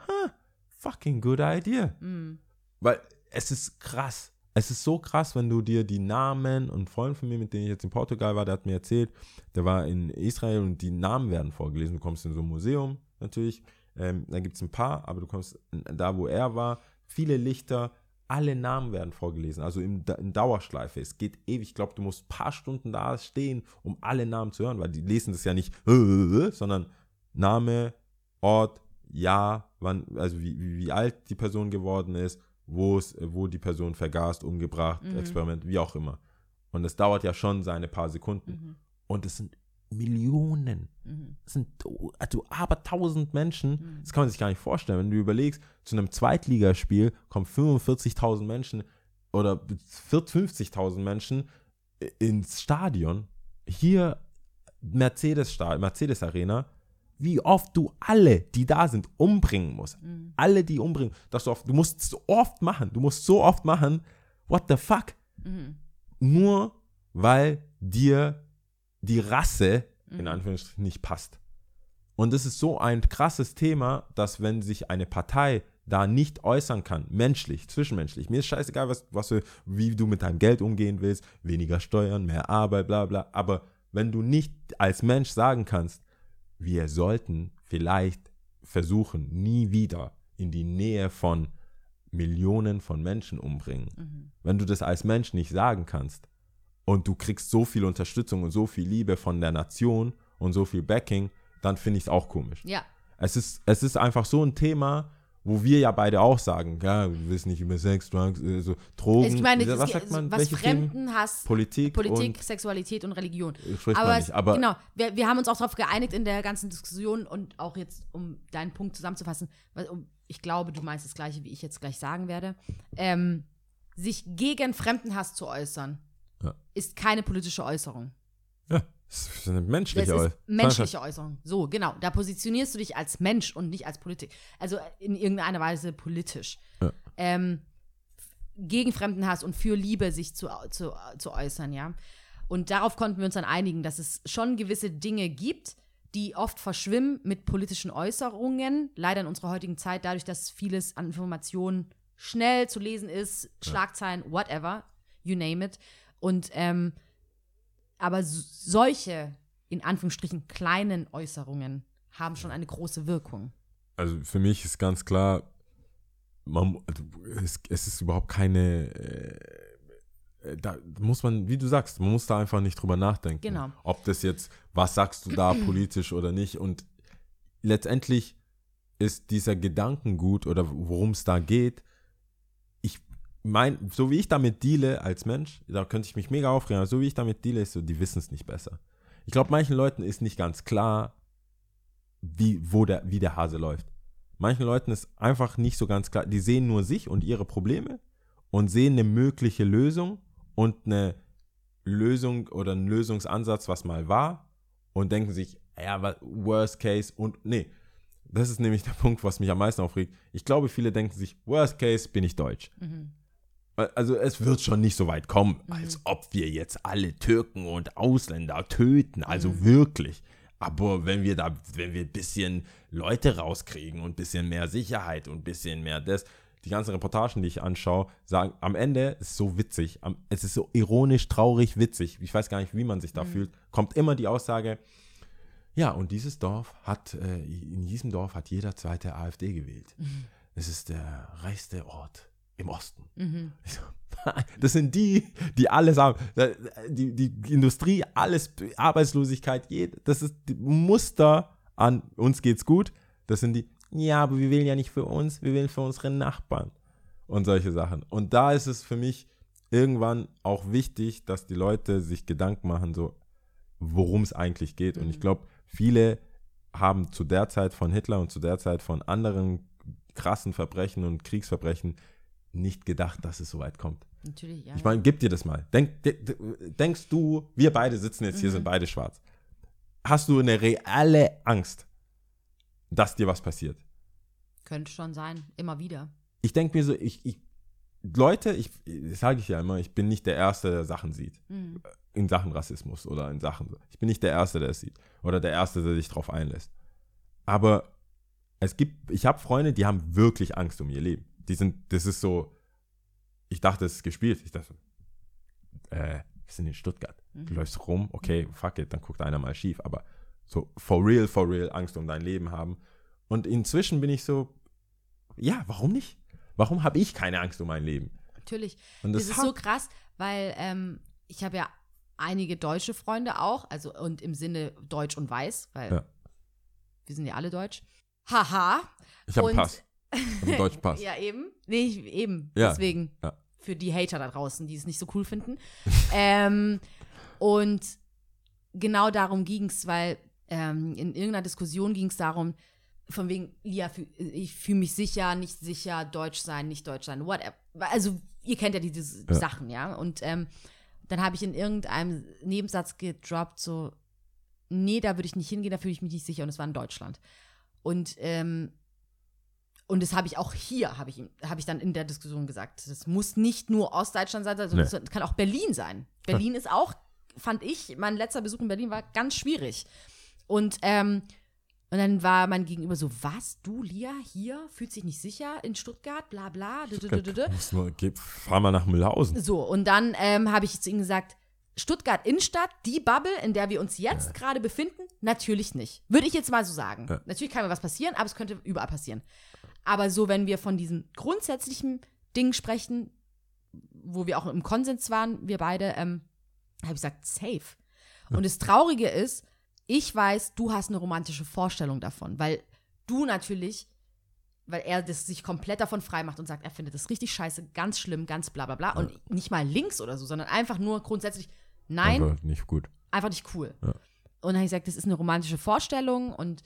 ha, fucking good idea. Mhm. Weil es ist krass. Es ist so krass, wenn du dir die Namen und ein Freund von mir, mit dem ich jetzt in Portugal war, der hat mir erzählt, der war in Israel und die Namen werden vorgelesen. Du kommst in so ein Museum natürlich, ähm, da gibt es ein paar, aber du kommst da, wo er war, viele Lichter, alle Namen werden vorgelesen, also in, in Dauerschleife. Es geht ewig. Ich glaube, du musst ein paar Stunden da stehen, um alle Namen zu hören, weil die lesen das ja nicht, sondern Name, Ort, Jahr, wann, also wie, wie, wie alt die Person geworden ist, wo es, wo die Person vergast, umgebracht, Experiment, wie auch immer. Und es dauert ja schon seine paar Sekunden. Und es sind Millionen. Es sind also aber tausend Menschen. Das kann man sich gar nicht vorstellen. Wenn du überlegst, zu einem Zweitligaspiel kommen 45.000 Menschen oder 50.000 Menschen ins Stadion. Hier Mercedes, Mercedes Arena. Wie oft du alle, die da sind, umbringen musst. Alle, die umbringen. Dass du, oft, du musst so oft machen. Du musst so oft machen. What the fuck? Nur weil dir die Rasse in Anführungsstrichen nicht passt. Und es ist so ein krasses Thema, dass wenn sich eine Partei da nicht äußern kann, menschlich, zwischenmenschlich, mir ist scheißegal, was, was du, wie du mit deinem Geld umgehen willst, weniger Steuern, mehr Arbeit, bla bla, aber wenn du nicht als Mensch sagen kannst, wir sollten vielleicht versuchen, nie wieder in die Nähe von Millionen von Menschen umbringen. Wenn du das als Mensch nicht sagen kannst und du kriegst so viel Unterstützung und so viel Liebe von der Nation und so viel Backing, dann finde ich es auch komisch. Ja. Es ist, es ist einfach so ein Thema, wo wir ja beide auch sagen, ja, wir wissen nicht über Sex, Drugs, äh, so Drogen. Ich meine, was sagt man? was Themen? Fremdenhass, Politik, Politik, und Sexualität und Religion. aber, nicht. Aber genau, wir, wir haben uns auch darauf geeinigt in der ganzen Diskussion und auch jetzt, um deinen Punkt zusammenzufassen, ich glaube, du meinst das Gleiche, wie ich jetzt gleich sagen werde, ähm, sich gegen Fremdenhass zu äußern, Ja. ist keine politische Äußerung. ja, es ist eine Das menschliche Äußerung. menschliche Äußerung. So, genau. Da positionierst du dich als Mensch und nicht als Politik. Also in irgendeiner Weise politisch. Ja. Ähm, gegen Fremdenhass und für Liebe sich zu, zu, zu äußern, ja. Und darauf konnten wir uns dann einigen, dass es schon gewisse Dinge gibt, die oft verschwimmen mit politischen Äußerungen. Leider in unserer heutigen Zeit, dadurch, dass vieles an Informationen schnell zu lesen ist, Schlagzeilen, whatever, you name it. Und ähm, aber solche, in Anführungsstrichen, kleinen Äußerungen haben schon eine große Wirkung. Also für mich ist ganz klar, man, also es, es ist überhaupt keine, äh, da muss man, wie du sagst, man muss da einfach nicht drüber nachdenken. Genau. Ob das jetzt, was sagst du da politisch oder nicht. Und letztendlich ist dieser Gedankengut oder worum es da geht, mein, so wie ich damit deale als Mensch, da könnte ich mich mega aufregen, aber so wie ich damit deale, ist so, die wissen es nicht besser. Ich glaube, manchen Leuten ist nicht ganz klar, wie, wo der, wie der Hase läuft. Manchen Leuten ist einfach nicht so ganz klar, die sehen nur sich und ihre Probleme und sehen eine mögliche Lösung und eine Lösung oder einen Lösungsansatz, was mal war und denken sich, ja, worst case und nee, das ist nämlich der Punkt, was mich am meisten aufregt. Ich glaube, viele denken sich, worst case bin ich deutsch. Also es wird schon nicht so weit kommen, als ob wir jetzt alle Türken und Ausländer töten. Also wirklich. Aber wenn wir da, wenn wir ein bisschen Leute rauskriegen und ein bisschen mehr Sicherheit und ein bisschen mehr das, die ganzen Reportagen, die ich anschaue, sagen, am Ende ist es so witzig, am, es ist so ironisch, traurig, witzig. Ich weiß gar nicht, wie man sich da fühlt. Kommt immer die Aussage, ja, und dieses Dorf hat, äh, in diesem Dorf hat jeder zweite AfD gewählt. Es ist der reichste Ort im Osten. So, Das sind die, die alles haben. Die, die Industrie, alles, Arbeitslosigkeit, das ist Muster an uns geht's gut. Das sind die, ja, aber wir wählen ja nicht für uns, wir wählen für unsere Nachbarn und solche Sachen. Und da ist es für mich irgendwann auch wichtig, dass die Leute sich Gedanken machen, so, worum es eigentlich geht. Und ich glaube, viele haben zu der Zeit von Hitler und zu der Zeit von anderen krassen Verbrechen und Kriegsverbrechen nicht gedacht, dass es so weit kommt. Natürlich, ja. Ich meine, gib dir das mal. Denk, de, de, denkst du, wir beide sitzen jetzt hier, sind beide schwarz. Hast du eine reelle Angst, dass dir was passiert? Könnte schon sein, immer wieder. Ich denke mir so, ich, ich Leute, ich, das sage ich ja immer, ich bin nicht der Erste, der Sachen sieht. Mhm. In Sachen Rassismus oder in Sachen. Ich bin nicht der Erste, der es sieht. Oder der Erste, der sich drauf einlässt. Aber es gibt, ich habe Freunde, die haben wirklich Angst um ihr Leben. Die sind, das ist so, ich dachte, es ist gespielt. Ich dachte, äh, wir sind in Stuttgart. Du läufst rum, okay, fuck it, dann guckt einer mal schief. Aber so for real, for real, Angst um dein Leben haben. Und inzwischen bin ich so, ja, warum nicht? Warum habe ich keine Angst um mein Leben? Natürlich. Und Das, das ist so krass, weil ähm, ich habe ja einige deutsche Freunde auch, also und im Sinne deutsch und weiß, weil Ja. wir sind ja alle deutsch. Haha. Ich habe Pass. Ich habe einen deutschen Pass. Ja, eben. Nee, ich, eben. Ja, Deswegen. ja. Für die Hater da draußen, die es nicht so cool finden. ähm, und genau darum ging es, weil ähm, in irgendeiner Diskussion ging es darum, von wegen, ja, ich fühle mich sicher, nicht sicher, deutsch sein, nicht deutsch sein, whatever. Also, ihr kennt ja diese Ja. Sachen, ja. Und ähm, dann habe ich in irgendeinem Nebensatz gedroppt, so, nee, da würde ich nicht hingehen, da fühle ich mich nicht sicher. Und es war in Deutschland. Und ähm, und das habe ich auch hier, habe ich, ihm- habe ich dann in der Diskussion gesagt. Das muss nicht nur Ostdeutschland sein, sondern Nee. es kann auch Berlin sein. Berlin ist auch, fand ich, mein letzter Besuch in Berlin war ganz schwierig. Und, ähm, und dann war mein Gegenüber so, was, du, Lia, hier, fühlt sich nicht sicher in Stuttgart, bla bla. nur, geh, fahr mal nach Mühlhausen. So, und dann ähm, habe ich zu ihm gesagt, Stuttgart Innenstadt, die Bubble, in der wir uns jetzt gerade befinden, natürlich nicht. Würde ich jetzt mal so sagen. Ja. Natürlich kann mir was passieren, aber es könnte überall passieren. Aber so, wenn wir von diesen grundsätzlichen Dingen sprechen, wo wir auch im Konsens waren, wir beide, ähm, habe ich gesagt, safe. Und das Traurige ist, ich weiß, du hast eine romantische Vorstellung davon, weil du natürlich, weil er das sich komplett davon frei macht und sagt, er findet das richtig scheiße, ganz schlimm, ganz bla bla bla. Und nicht mal links oder so, sondern einfach nur grundsätzlich, nein, Aber nicht gut. einfach nicht cool. Ja. Und dann habe ich gesagt, das ist eine romantische Vorstellung und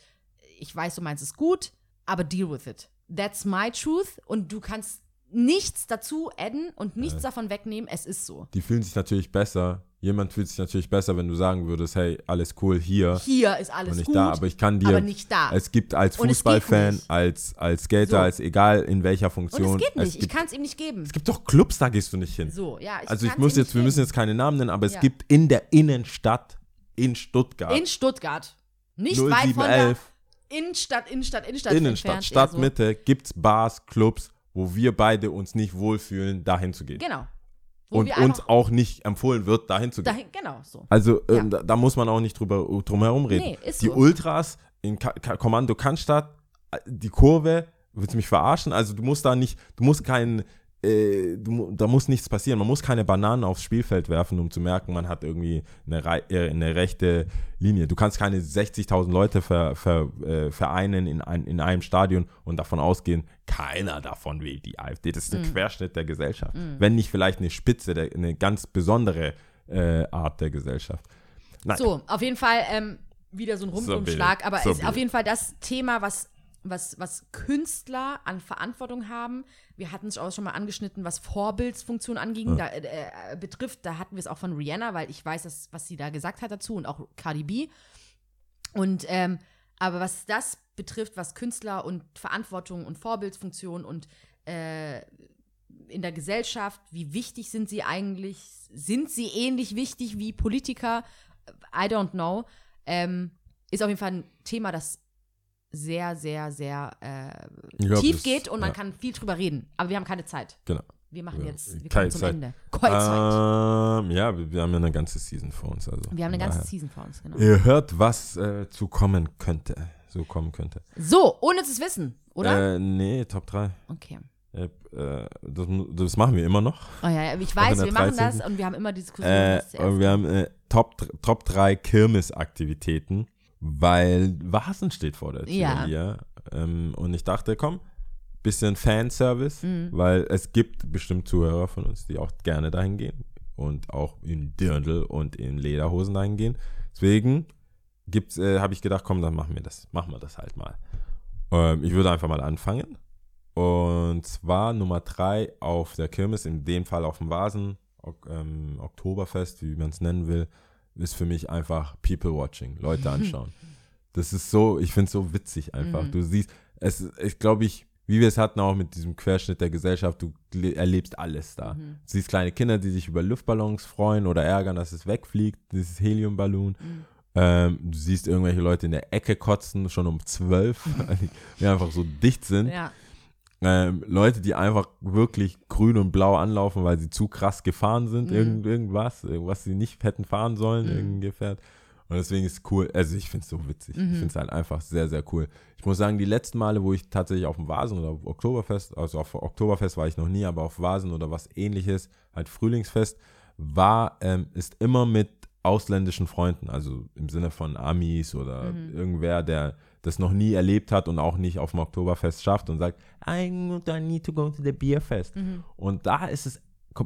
ich weiß, du meinst es gut, aber deal with it. That's my truth und du kannst nichts dazu adden und nichts davon wegnehmen. Es ist so. Die fühlen sich natürlich besser. Jemand fühlt sich natürlich besser, wenn du sagen würdest, hey, alles cool hier Hier ist alles und nicht gut, da, aber ich kann dir, aber nicht da. es gibt als es Fußballfan, als, als Skater, So. als egal in welcher Funktion. und es geht nicht. ich gibt, kann es ihm nicht geben. es gibt doch Clubs, da gehst du nicht hin. So, ja. Ich also ich muss jetzt, wir müssen jetzt keine Namen nennen, aber es Ja. gibt in der Innenstadt in Stuttgart in Stuttgart. Nicht weit von 0711 Innenstadt, Innenstadt, Innenstadt. Innenstadt, eher so. Stadtmitte gibt's Bars, Clubs, wo wir beide uns nicht wohlfühlen, dahin zu gehen. Genau. Wo Und uns auch nicht empfohlen wird, dahin zu gehen. dahin, genau so. Also Ja. ähm, da, da muss man auch nicht drüber drum herum reden. Nee, ist Die so. Ultras in Ka Ka Kommando Cannstatt, die Kurve, willst du mich verarschen? Also du musst da nicht, du musst keinen, äh, du, da muss nichts passieren. Man muss keine Bananen aufs Spielfeld werfen, um zu merken, man hat irgendwie eine, rei- äh, eine rechte Linie. Du kannst keine 60.000 Leute ver, ver, äh, vereinen in, ein, in einem Stadion und davon ausgehen, keiner davon wählt die AfD. Das ist ein Querschnitt der Gesellschaft. Wenn nicht vielleicht eine Spitze, der, eine ganz besondere äh, Art der Gesellschaft. Nein. So, auf jeden Fall ähm, wieder so ein Rundumschlag, bitte. aber So ist auf jeden Fall das Thema, was, was, was Künstler an Verantwortung haben. Wir hatten es auch schon mal angeschnitten, was Vorbildsfunktion anging, da, äh, betrifft. Da hatten wir es auch von Rihanna, weil ich weiß, dass, was sie da gesagt hat dazu und auch Cardi B. Und ähm, aber was das betrifft, was Künstler und Verantwortung und Vorbildsfunktion und äh, in der Gesellschaft, wie wichtig sind sie eigentlich? Sind sie ähnlich wichtig wie Politiker? I don't know. Ähm, ist auf jeden Fall ein Thema, das sehr, sehr, sehr äh, glaub, tief das- geht und man ja, kann viel drüber reden. Aber wir haben keine Zeit. Genau. Wir machen Ja, jetzt, wir kommen zum Zeit. Ende. Keine Zeit. Ähm, ja, wir, wir haben ja eine ganze Season vor uns. Also Wir haben eine ganze. Season vor uns, genau. Ihr hört, was äh, zu kommen könnte. So kommen könnte. So, ohne zu wissen, oder? Äh, nee, Top 3. okay. Äh, das, das machen wir immer noch. Oh ja, ich weiß, wir machen 13.. das und wir haben immer Diskussionen. Äh, wir haben äh, Top, Top 3 Kirmesaktivitäten, weil Vasen steht vor der Tür. Ja. Ja. Ähm, und ich dachte, komm, bisschen Fanservice, Mhm. weil es gibt bestimmt Zuhörer von uns, die auch gerne dahin gehen und auch in Dirndl und in Lederhosen dahin gehen. Deswegen gibt's, äh, habe ich gedacht, komm, dann machen wir das, machen wir das halt mal. Ähm, ich würde einfach mal anfangen. Und zwar Nummer drei auf der Kirmes, in dem Fall auf dem Vasen, ok, ähm, Oktoberfest, wie man es nennen will, ist für mich einfach People Watching, Leute anschauen. das ist so, ich finde es so witzig einfach. Mhm. Du siehst, es ist, ich glaube ich, wie wir es hatten auch mit diesem Querschnitt der Gesellschaft, du le- erlebst alles da. Mhm. Du siehst kleine Kinder, die sich über Luftballons freuen oder ärgern, dass es wegfliegt, dieses Heliumballon. Mhm. Ähm, du siehst irgendwelche Leute in der Ecke kotzen, schon um zwölf, die- die einfach so dicht sind. Ja. Ähm, Leute, die einfach wirklich grün und blau anlaufen, weil sie zu krass gefahren sind, Mhm. irgend, irgendwas, was sie nicht hätten fahren sollen, Mhm. irgendein Gefährt. Und deswegen ist es cool, also ich finde es so witzig. Mhm. Ich finde es halt einfach sehr, sehr cool. Ich muss sagen, die letzten Male, wo ich tatsächlich auf dem Vasen oder auf Oktoberfest, also auf Oktoberfest war ich noch nie, aber auf Vasen oder was ähnliches, halt Frühlingsfest, war, ähm, ist immer mit ausländischen Freunden, also im Sinne von Amis oder Mhm. irgendwer, der das noch nie erlebt hat und auch nicht auf dem Oktoberfest schafft und sagt, I need to go to the beer fest. Mhm. Und da ist es,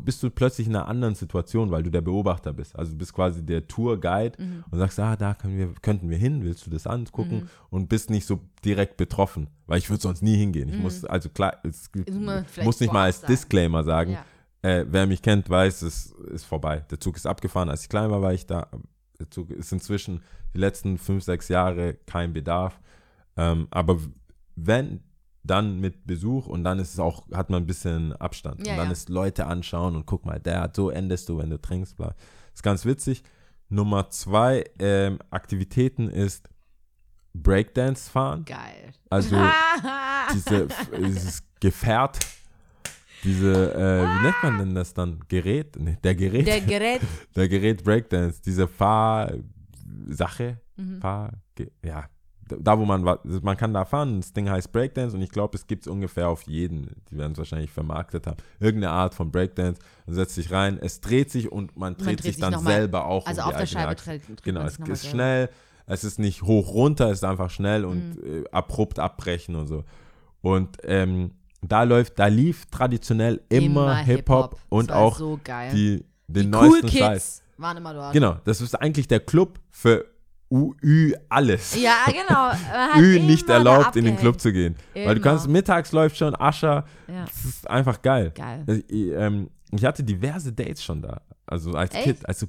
bist du plötzlich in einer anderen Situation, weil du der Beobachter bist. Also du bist quasi der Tourguide Mhm. und sagst, ah, da können wir, könnten wir hin, willst du das angucken? Und bist nicht so direkt betroffen, weil ich würde sonst nie hingehen. Ich Mhm. muss, also klar, es muss nicht mal als sagen. Disclaimer sagen, Ja. äh, wer mich kennt, weiß, es ist vorbei. Der Zug ist abgefahren. Als ich klein war, war ich da. Der Zug ist inzwischen die letzten fünf, sechs Jahre kein Bedarf. Ähm, aber wenn, dann mit Besuch und dann ist es auch, hat man ein bisschen Abstand. Ja, und dann ja. ist Leute anschauen und guck mal, der hat so endest du, wenn du trinkst. Bla. Ist ganz witzig. Nummer zwei ähm, Aktivitäten ist Breakdance fahren. Geil. Also diese, dieses Gefährt, diese, äh, wie nennt man denn das dann? Gerät? Nee, der Gerät. Der Gerät. Der Gerät Breakdance, diese Fahrsache, Mhm. Fahr, ja, da wo man, wa- man kann da fahren, das Ding heißt Breakdance und ich glaube, es gibt es ungefähr auf jeden, die werden es wahrscheinlich vermarktet haben, irgendeine Art von Breakdance, man setzt sich rein, es dreht sich und man dreht, dreht sich sich dann selber auch Also um auf der Scheibe dreht, dreht Genau, man es ist schnell, es ist nicht hoch runter, es ist einfach schnell und Mhm. äh, abrupt abbrechen und so. Und ähm, da läuft, da lief traditionell immer, Hip-Hop und Das war auch so die, den Die neuesten cool Scheiß. Kids waren immer dort. Genau, das ist eigentlich der Club für UÜ alles. Ja, genau. Ü nicht immer erlaubt, in den. Club zu gehen. Weil du kannst, Immer. mittags läuft schon Ascher, Ja, das ist einfach geil. geil. Ich, ich, ähm, ich hatte diverse Dates schon da. Also als Echt? Kind, also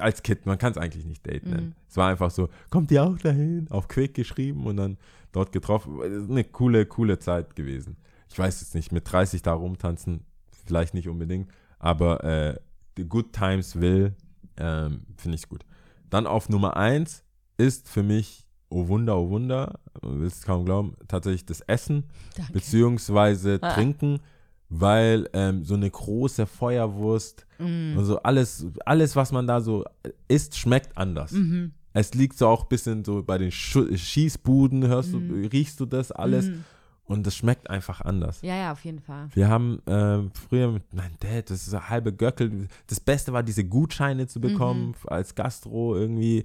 als Kind, man kann es eigentlich nicht Date Mhm. nennen. Es war einfach so, kommt ihr auch dahin? Auf Quick geschrieben und dann dort getroffen. Eine coole, coole Zeit gewesen. Ich weiß jetzt nicht, mit 30 da rumtanzen, vielleicht nicht unbedingt, aber äh, the Good Times will, ähm, finde ich gut. Dann auf Nummer 1 ist für mich, oh Wunder, oh Wunder, du willst es kaum glauben, tatsächlich das Essen Danke. beziehungsweise Ah. trinken, weil ähm, so eine große Feuerwurst Mm. und so alles, alles, was man da so isst, schmeckt anders. Mhm. Es liegt so auch ein bisschen so bei den Schießbuden, hörst du, riechst du das alles. Mhm. Und das schmeckt einfach anders. Ja, ja, auf jeden Fall. Wir haben ähm, früher mit mein Dad, das ist eine halbe Göckel. Das Beste war, diese Gutscheine zu bekommen als Gastro irgendwie.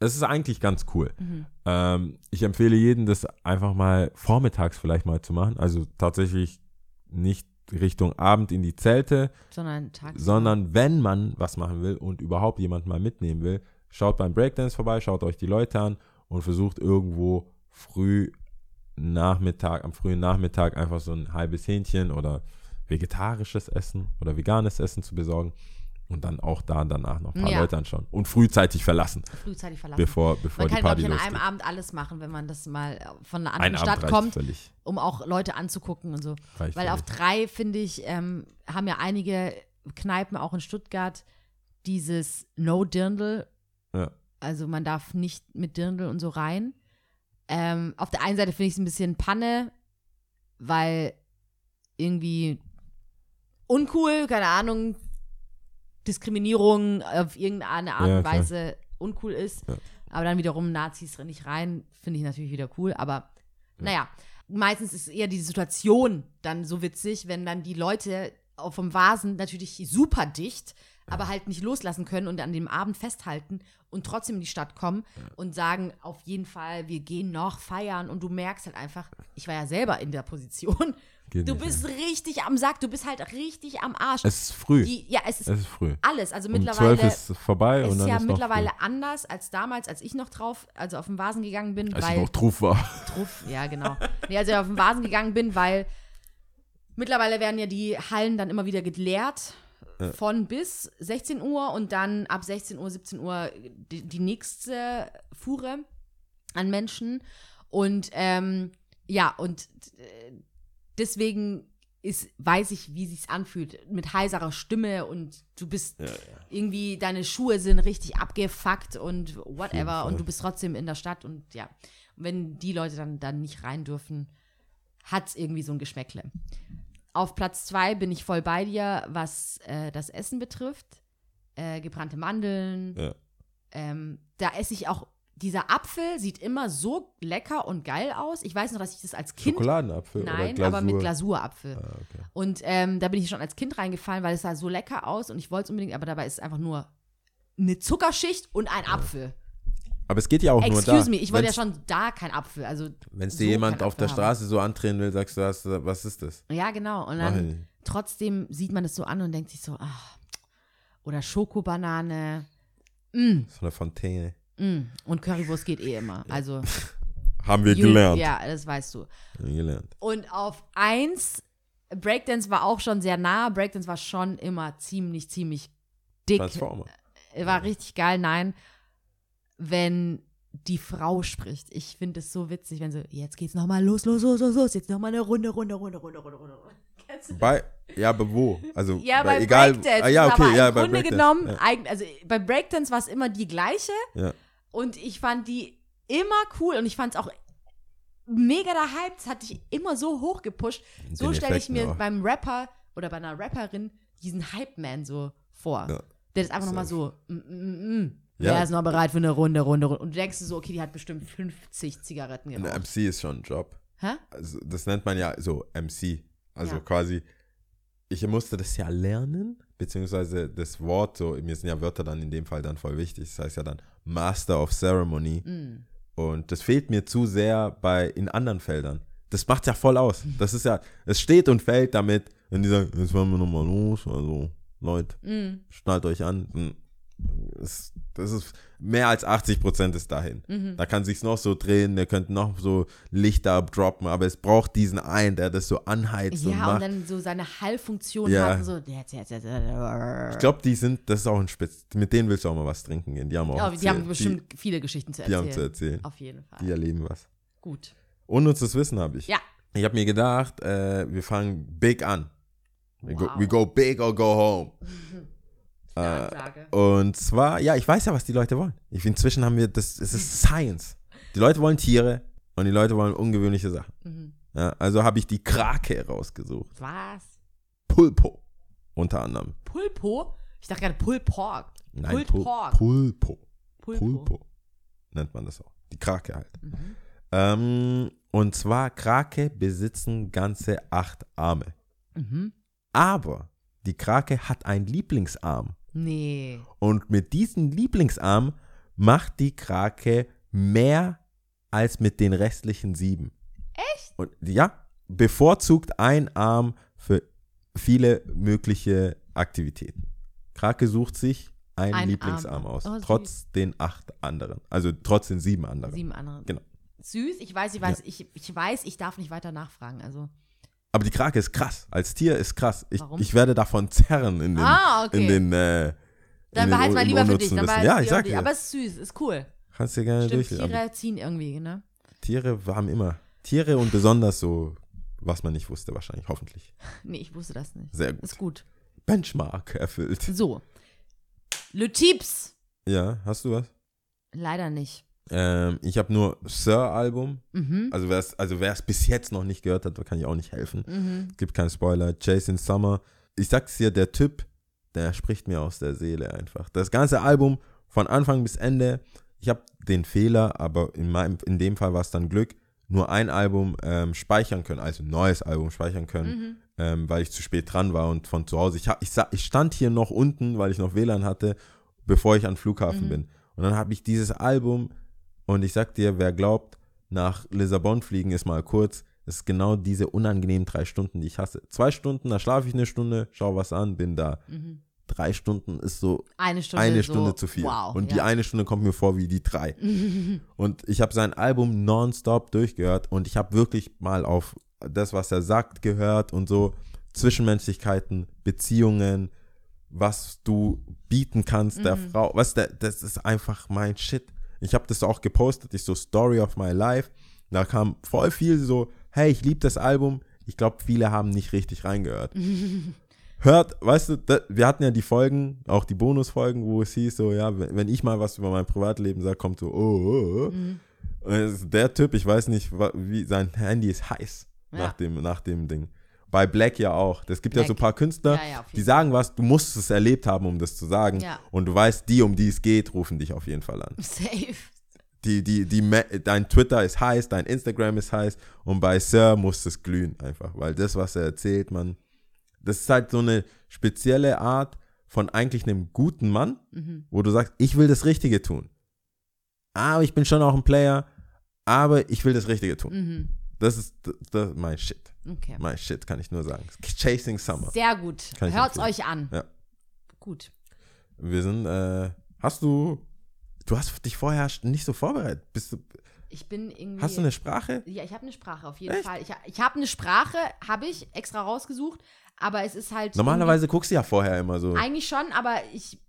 Es ist eigentlich ganz cool. Ähm, ich empfehle jedem, das einfach mal vormittags vielleicht mal zu machen. Also tatsächlich nicht Richtung Abend in die Zelte, Sondern Tag. sondern wenn man was machen will und überhaupt jemand mal mitnehmen will, schaut beim Breakdance vorbei, schaut euch die Leute an und versucht irgendwo früh Nachmittag, am frühen Nachmittag einfach so ein halbes Hähnchen oder vegetarisches Essen oder veganes Essen zu besorgen und dann auch da danach noch ein paar Ja. Leute anschauen und frühzeitig verlassen, frühzeitig verlassen. bevor, bevor man die kann, glaube ich, an einem Abend alles machen, wenn man das mal von einer Ein anderen Abend Stadt kommt, völlig. um auch Leute anzugucken und so. Reicht Weil auf völlig. drei, finde ich, ähm, haben ja einige Kneipen auch in Stuttgart dieses No Dirndl. Ja. Also man darf nicht mit Dirndl und so rein. Ähm, auf der einen Seite finde ich es ein bisschen Panne, weil irgendwie uncool, keine Ahnung, Diskriminierung auf irgendeine Art Ja, und klar. Weise uncool ist. Ja. Aber dann wiederum Nazis nicht rein, finde ich natürlich wieder cool. Aber naja, meistens ist eher die Situation dann so witzig, wenn dann die Leute vom Vasen natürlich super dicht, aber halt nicht loslassen können und an dem Abend festhalten und trotzdem in die Stadt kommen und sagen, auf jeden Fall, wir gehen noch feiern und du merkst halt einfach, ich war ja selber in der Position, Geht du nicht, bist richtig am Sack, du bist halt richtig am Arsch. Es ist früh. die, ja, es ist es ist früh. alles, also Um mittlerweile zwölf ist es vorbei und ist dann ja ist noch mittlerweile anders als damals, als ich noch drauf, also auf den Vasen gegangen bin, Als weil ich noch Truf war. Truff, ja, genau. Nee, als ich auf den Vasen gegangen bin, weil mittlerweile werden ja die Hallen dann immer wieder geleert. Von bis 16 Uhr und dann ab 16 Uhr, 17 Uhr die, die nächste Fuhre an Menschen. Und ähm, ja, und äh, deswegen ist, weiß ich, wie sich's anfühlt. Mit heiserer Stimme und du bist irgendwie, deine Schuhe sind richtig abgefuckt und whatever. Und du bist trotzdem in der Stadt und ja. Und wenn die Leute dann, dann nicht rein dürfen, hat's irgendwie so ein Geschmäckle. Auf Platz zwei bin ich voll bei dir, was äh, das Essen betrifft. Äh, gebrannte Mandeln. Ja. Ähm, da esse ich auch. Dieser Apfel sieht immer so lecker und geil aus. Ich weiß noch, dass ich das als Kind Schokoladenapfel Nein, aber mit Glasurapfel. Ah, okay. Und ähm, da bin ich schon als Kind reingefallen, weil es sah so lecker aus und ich wollte es unbedingt, aber dabei ist es einfach nur eine Zuckerschicht und ein Apfel. Aber es geht ja auch nur da. Excuse me, ich wollte ja schon da kein Apfel. Also Wenn es so dir jemand auf der Apfel Straße so andrehen will, sagst du, hast, was ist das? haben. Ja, genau. Und dann trotzdem sieht man es so an und denkt sich so, ach, oder Schokobanane. Mm, So eine Fontäne. mm. Und Currywurst geht eh immer. Also, Haben wir you- gelernt. ja, das weißt du. Haben wir gelernt. Und auf eins, Breakdance war auch schon sehr nah. Breakdance war schon immer ziemlich, ziemlich dick. Transformer. War richtig geil. Nein, wenn die Frau spricht. Ich finde es so witzig, wenn sie, jetzt geht's nochmal los, los, los, los, los, jetzt nochmal eine Runde, Runde, Runde, Runde, Runde, Runde. Runde. Kennst du das? Bei, ja, aber wo? Also, Ja, bei egal. Breakdance. Ah, ja, aber okay, ja, im bei Grunde Breakdance. genommen, Ja. eigen- also bei Breakdance war es immer die gleiche Ja. und ich fand die immer cool und ich fand es auch mega der Hype. Das hat dich immer so hoch gepusht. So Den stelle ich mir auch. beim Rapper oder bei einer Rapperin diesen Hype-Man so vor. Ja. Der ist einfach nochmal so, mm, mm, mm. Ja. Wer ist noch bereit für eine Runde, Runde, Runde? Und du denkst so, okay, die hat bestimmt 50 Zigaretten Ein geraucht. MC ist schon ein Job. Hä? Also, das nennt man ja so MC. Also Ja. quasi, ich musste das ja lernen, beziehungsweise das Wort, so, mir sind ja Wörter dann in dem Fall dann voll wichtig. Das heißt ja dann Master of Ceremony. Mm. Und das fehlt mir zu sehr bei in anderen Feldern. Das macht ja voll aus. Das ist ja, es steht und fällt damit, wenn die sagen, jetzt wollen wir nochmal los. Also, Leute, Mm. schnallt euch an. Hm. Das, ist mehr als 80 Prozent ist dahin. Mhm. Da kann sich's noch so drehen, der könnte noch so Lichter droppen, aber es braucht diesen einen, der das so anheizt und Ja, macht. und dann so seine Hallfunktion Ja. hat. und So, ich glaube, die sind, das ist auch ein Spitz. Mit denen willst du auch mal was trinken gehen. Die haben auch Ja, die haben bestimmt viele Geschichten zu die, die erzählen. haben zu erzählen. Auf jeden Fall. Die erleben was. Gut. Unnützes Wissen habe ich. Ja. Ich habe mir gedacht, äh, wir fangen big an. We, go, Wow. we go big or go home. Eine Äh. Und zwar, ja, ich weiß ja, was die Leute wollen. Ich inzwischen haben wir das, es ist Science. Die Leute wollen Tiere und die Leute wollen ungewöhnliche Sachen. Mhm. Ja, also habe ich die Krake rausgesucht. Was? Pulpo. Unter anderem. Pulpo? Ich dachte gerade Pulled Pork. Nein, Pulled Pul- Pork. Pulpo. Pulpo. Pulpo. nennt man das auch. Die Krake halt. Mhm. Ähm, und zwar, Krake besitzen ganze acht Arme. Mhm. Aber die Krake hat einen Lieblingsarm. Nee. Und mit diesem Lieblingsarm macht die Krake mehr als mit den restlichen sieben. Echt? Und ja, bevorzugt ein Arm für viele mögliche Aktivitäten. Krake sucht sich einen Ein Lieblingsarm Arm. aus, Oh, trotz den acht anderen. Also trotz den sieben anderen. Sieben andere. Genau. Süß, ich weiß, ich weiß, ich, ich weiß, ich darf nicht weiter nachfragen. Also. Aber die Krake ist krass. Als Tier ist krass. Ich, Warum? ich werde davon zerren in den, Ah, okay. in den äh, Dann wir un- lieber für dich. Dann Ja, ich sag dir. Aber es ist süß, ist cool. Kannst du gerne Stimmt, durch. Tiere ziehen irgendwie, ne? Tiere haben immer. Tiere und besonders so, was man nicht wusste, wahrscheinlich, hoffentlich. Nee, ich wusste das nicht. Sehr gut. Ist gut. Benchmark erfüllt. So. Le Tips. Ja, hast du was? Leider nicht. Ähm, ich habe nur Sir-Album. Mhm. Also wer es also wer's bis jetzt noch nicht gehört hat, kann ich auch nicht helfen. Mhm. Es gibt keinen Spoiler. Jason Summer. Ich sag's dir, der Typ, der spricht mir aus der Seele einfach. Das ganze Album von Anfang bis Ende. Ich habe den Fehler, aber in, meinem, in dem Fall war es dann Glück, nur ein Album ähm, speichern können, also ein neues Album speichern können, Mhm. ähm, weil ich zu spät dran war und von zu Hause. Ich, hab, ich, ich stand hier noch unten, weil ich noch WLAN hatte, bevor ich an den Flughafen Mhm. bin. Und dann habe ich dieses Album und ich sag dir, wer glaubt, nach Lissabon fliegen ist mal kurz, ist genau diese unangenehmen drei Stunden, die ich hasse. Zwei Stunden, da schlafe ich eine Stunde, schau was an, bin da. Mhm. Drei Stunden ist so Eine Stunde. eine so, Stunde zu viel. Wow. und die ja. eine Stunde kommt mir vor wie die drei. und ich habe sein Album nonstop durchgehört und ich habe wirklich mal auf das, was er sagt, gehört und so Zwischenmenschlichkeiten, Beziehungen, was du bieten kannst der Frau. Was das ist einfach mein Shit. Ich habe das auch gepostet, ich so Story of my life. Da kam voll viel so, hey, ich liebe das Album. Ich glaube, viele haben nicht richtig reingehört hört, weißt du, da, wir hatten ja die Folgen, auch die Bonusfolgen, wo es hieß so, ja, wenn, wenn ich mal was über mein Privatleben sage, kommt so, oh, oh, oh. Mhm. Und es ist der Typ, ich weiß nicht, wie sein Handy ist heiß Ja. nach, dem, nach dem Ding. Bei Black ja auch. Es gibt ja so ein Black. paar Künstler, Ja, ja, die sagen was, du musst es erlebt haben, um das zu sagen. Ja. Und du weißt, die, um die es geht, rufen dich auf jeden Fall an. Safe. Die, die, die, dein Twitter ist heiß, dein Instagram ist heiß und bei Sir muss es glühen einfach, weil das, was er erzählt, man, das ist halt so eine spezielle Art von eigentlich einem guten Mann, Mhm. wo du sagst, ich will das Richtige tun. Aber ich bin schon auch ein Player, aber ich will das Richtige tun. Mhm. Das ist das, mein Shit. Okay. Mein Shit, kann ich nur sagen. Chasing Summer. Sehr gut. Hört's euch an. Ja. Gut. Wir sind, äh, hast du, du hast dich vorher nicht so vorbereitet. Bist du, Ich bin irgendwie. hast du eine Sprache? Ja, ich habe eine Sprache auf jeden Echt? Fall. Ich, ich habe eine Sprache, habe ich extra rausgesucht, aber es ist halt. Normalerweise guckst du ja vorher immer so. Eigentlich schon, aber ich.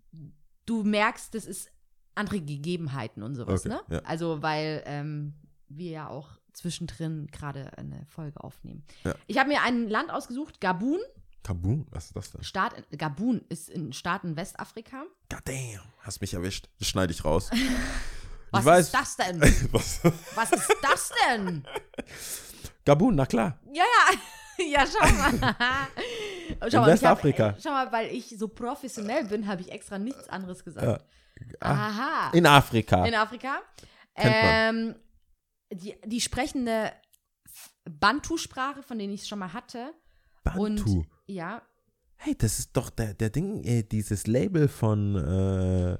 Du merkst, das ist andere Gegebenheiten und sowas, Okay, ne? ja. Also, weil ähm, wir ja auch zwischendrin gerade eine Folge aufnehmen. Ja. Ich habe mir ein Land ausgesucht, Gabun. Kabum? Was ist das denn? Staat, Gabun ist ein Staat in Westafrika. God damn, hast mich erwischt. Das schneide ich raus. Was ich weiß, ist das denn? Was? Was ist das denn? Gabun, na klar. Ja, ja. Ja, schau mal. schau In mal, Westafrika. Hab, äh, schau mal, weil ich so professionell bin, habe ich extra nichts anderes gesagt. Ah, Aha. In Afrika. In Afrika. Ähm, die, die sprechende Bantu-Sprache, von denen ich es schon mal hatte. Bantu. Und ja, hey, das ist doch der, der Ding, äh, dieses Label von äh,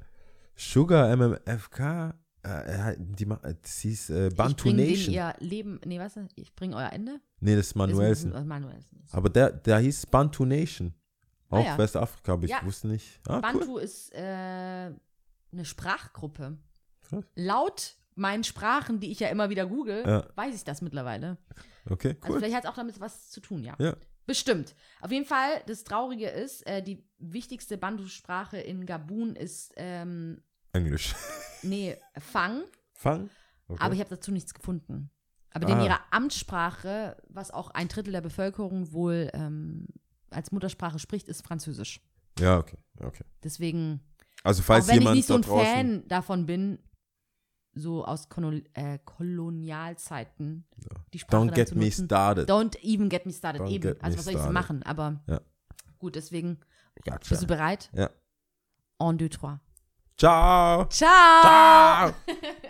Sugar MMFK. Äh, die, äh, das hieß äh, Bantu ich bring Nation. ihr Leben, nee, was? Ich bringe euer Ende? Nee, das ist Ist- Manuelsen. äh, Manuelsen. Aber der, der hieß Bantu Nation. Ah, Auch ja. Westafrika, aber ich Ja. wusste nicht. Ah, cool. Bantu ist äh, eine Sprachgruppe. Laut meinen Sprachen, die ich ja immer wieder google, Ja. weiß ich das mittlerweile. Okay, Also cool. vielleicht hat es auch damit was zu tun, ja. Ja. Bestimmt. Auf jeden Fall, das Traurige ist, äh, die wichtigste Bantu-Sprache in Gabun ist, ähm, Englisch. nee, Fang. Fang. Okay. Aber ich habe dazu nichts gefunden. Aber in Ah. ihrer Amtssprache, was auch ein Drittel der Bevölkerung wohl ähm, als Muttersprache spricht, ist Französisch. ja, okay, okay. Deswegen, Also falls auch wenn ich jemand nicht so ein Fan davon bin, so aus Kolon äh, Kolonialzeiten die Sprache don't get me nutzen. started. Don't even get me started. Don't Eben. Also was soll ich so machen? Aber Ja. gut, deswegen Gotcha. bist du bereit? Ja. En deux, trois. Ciao. Ciao! Ciao.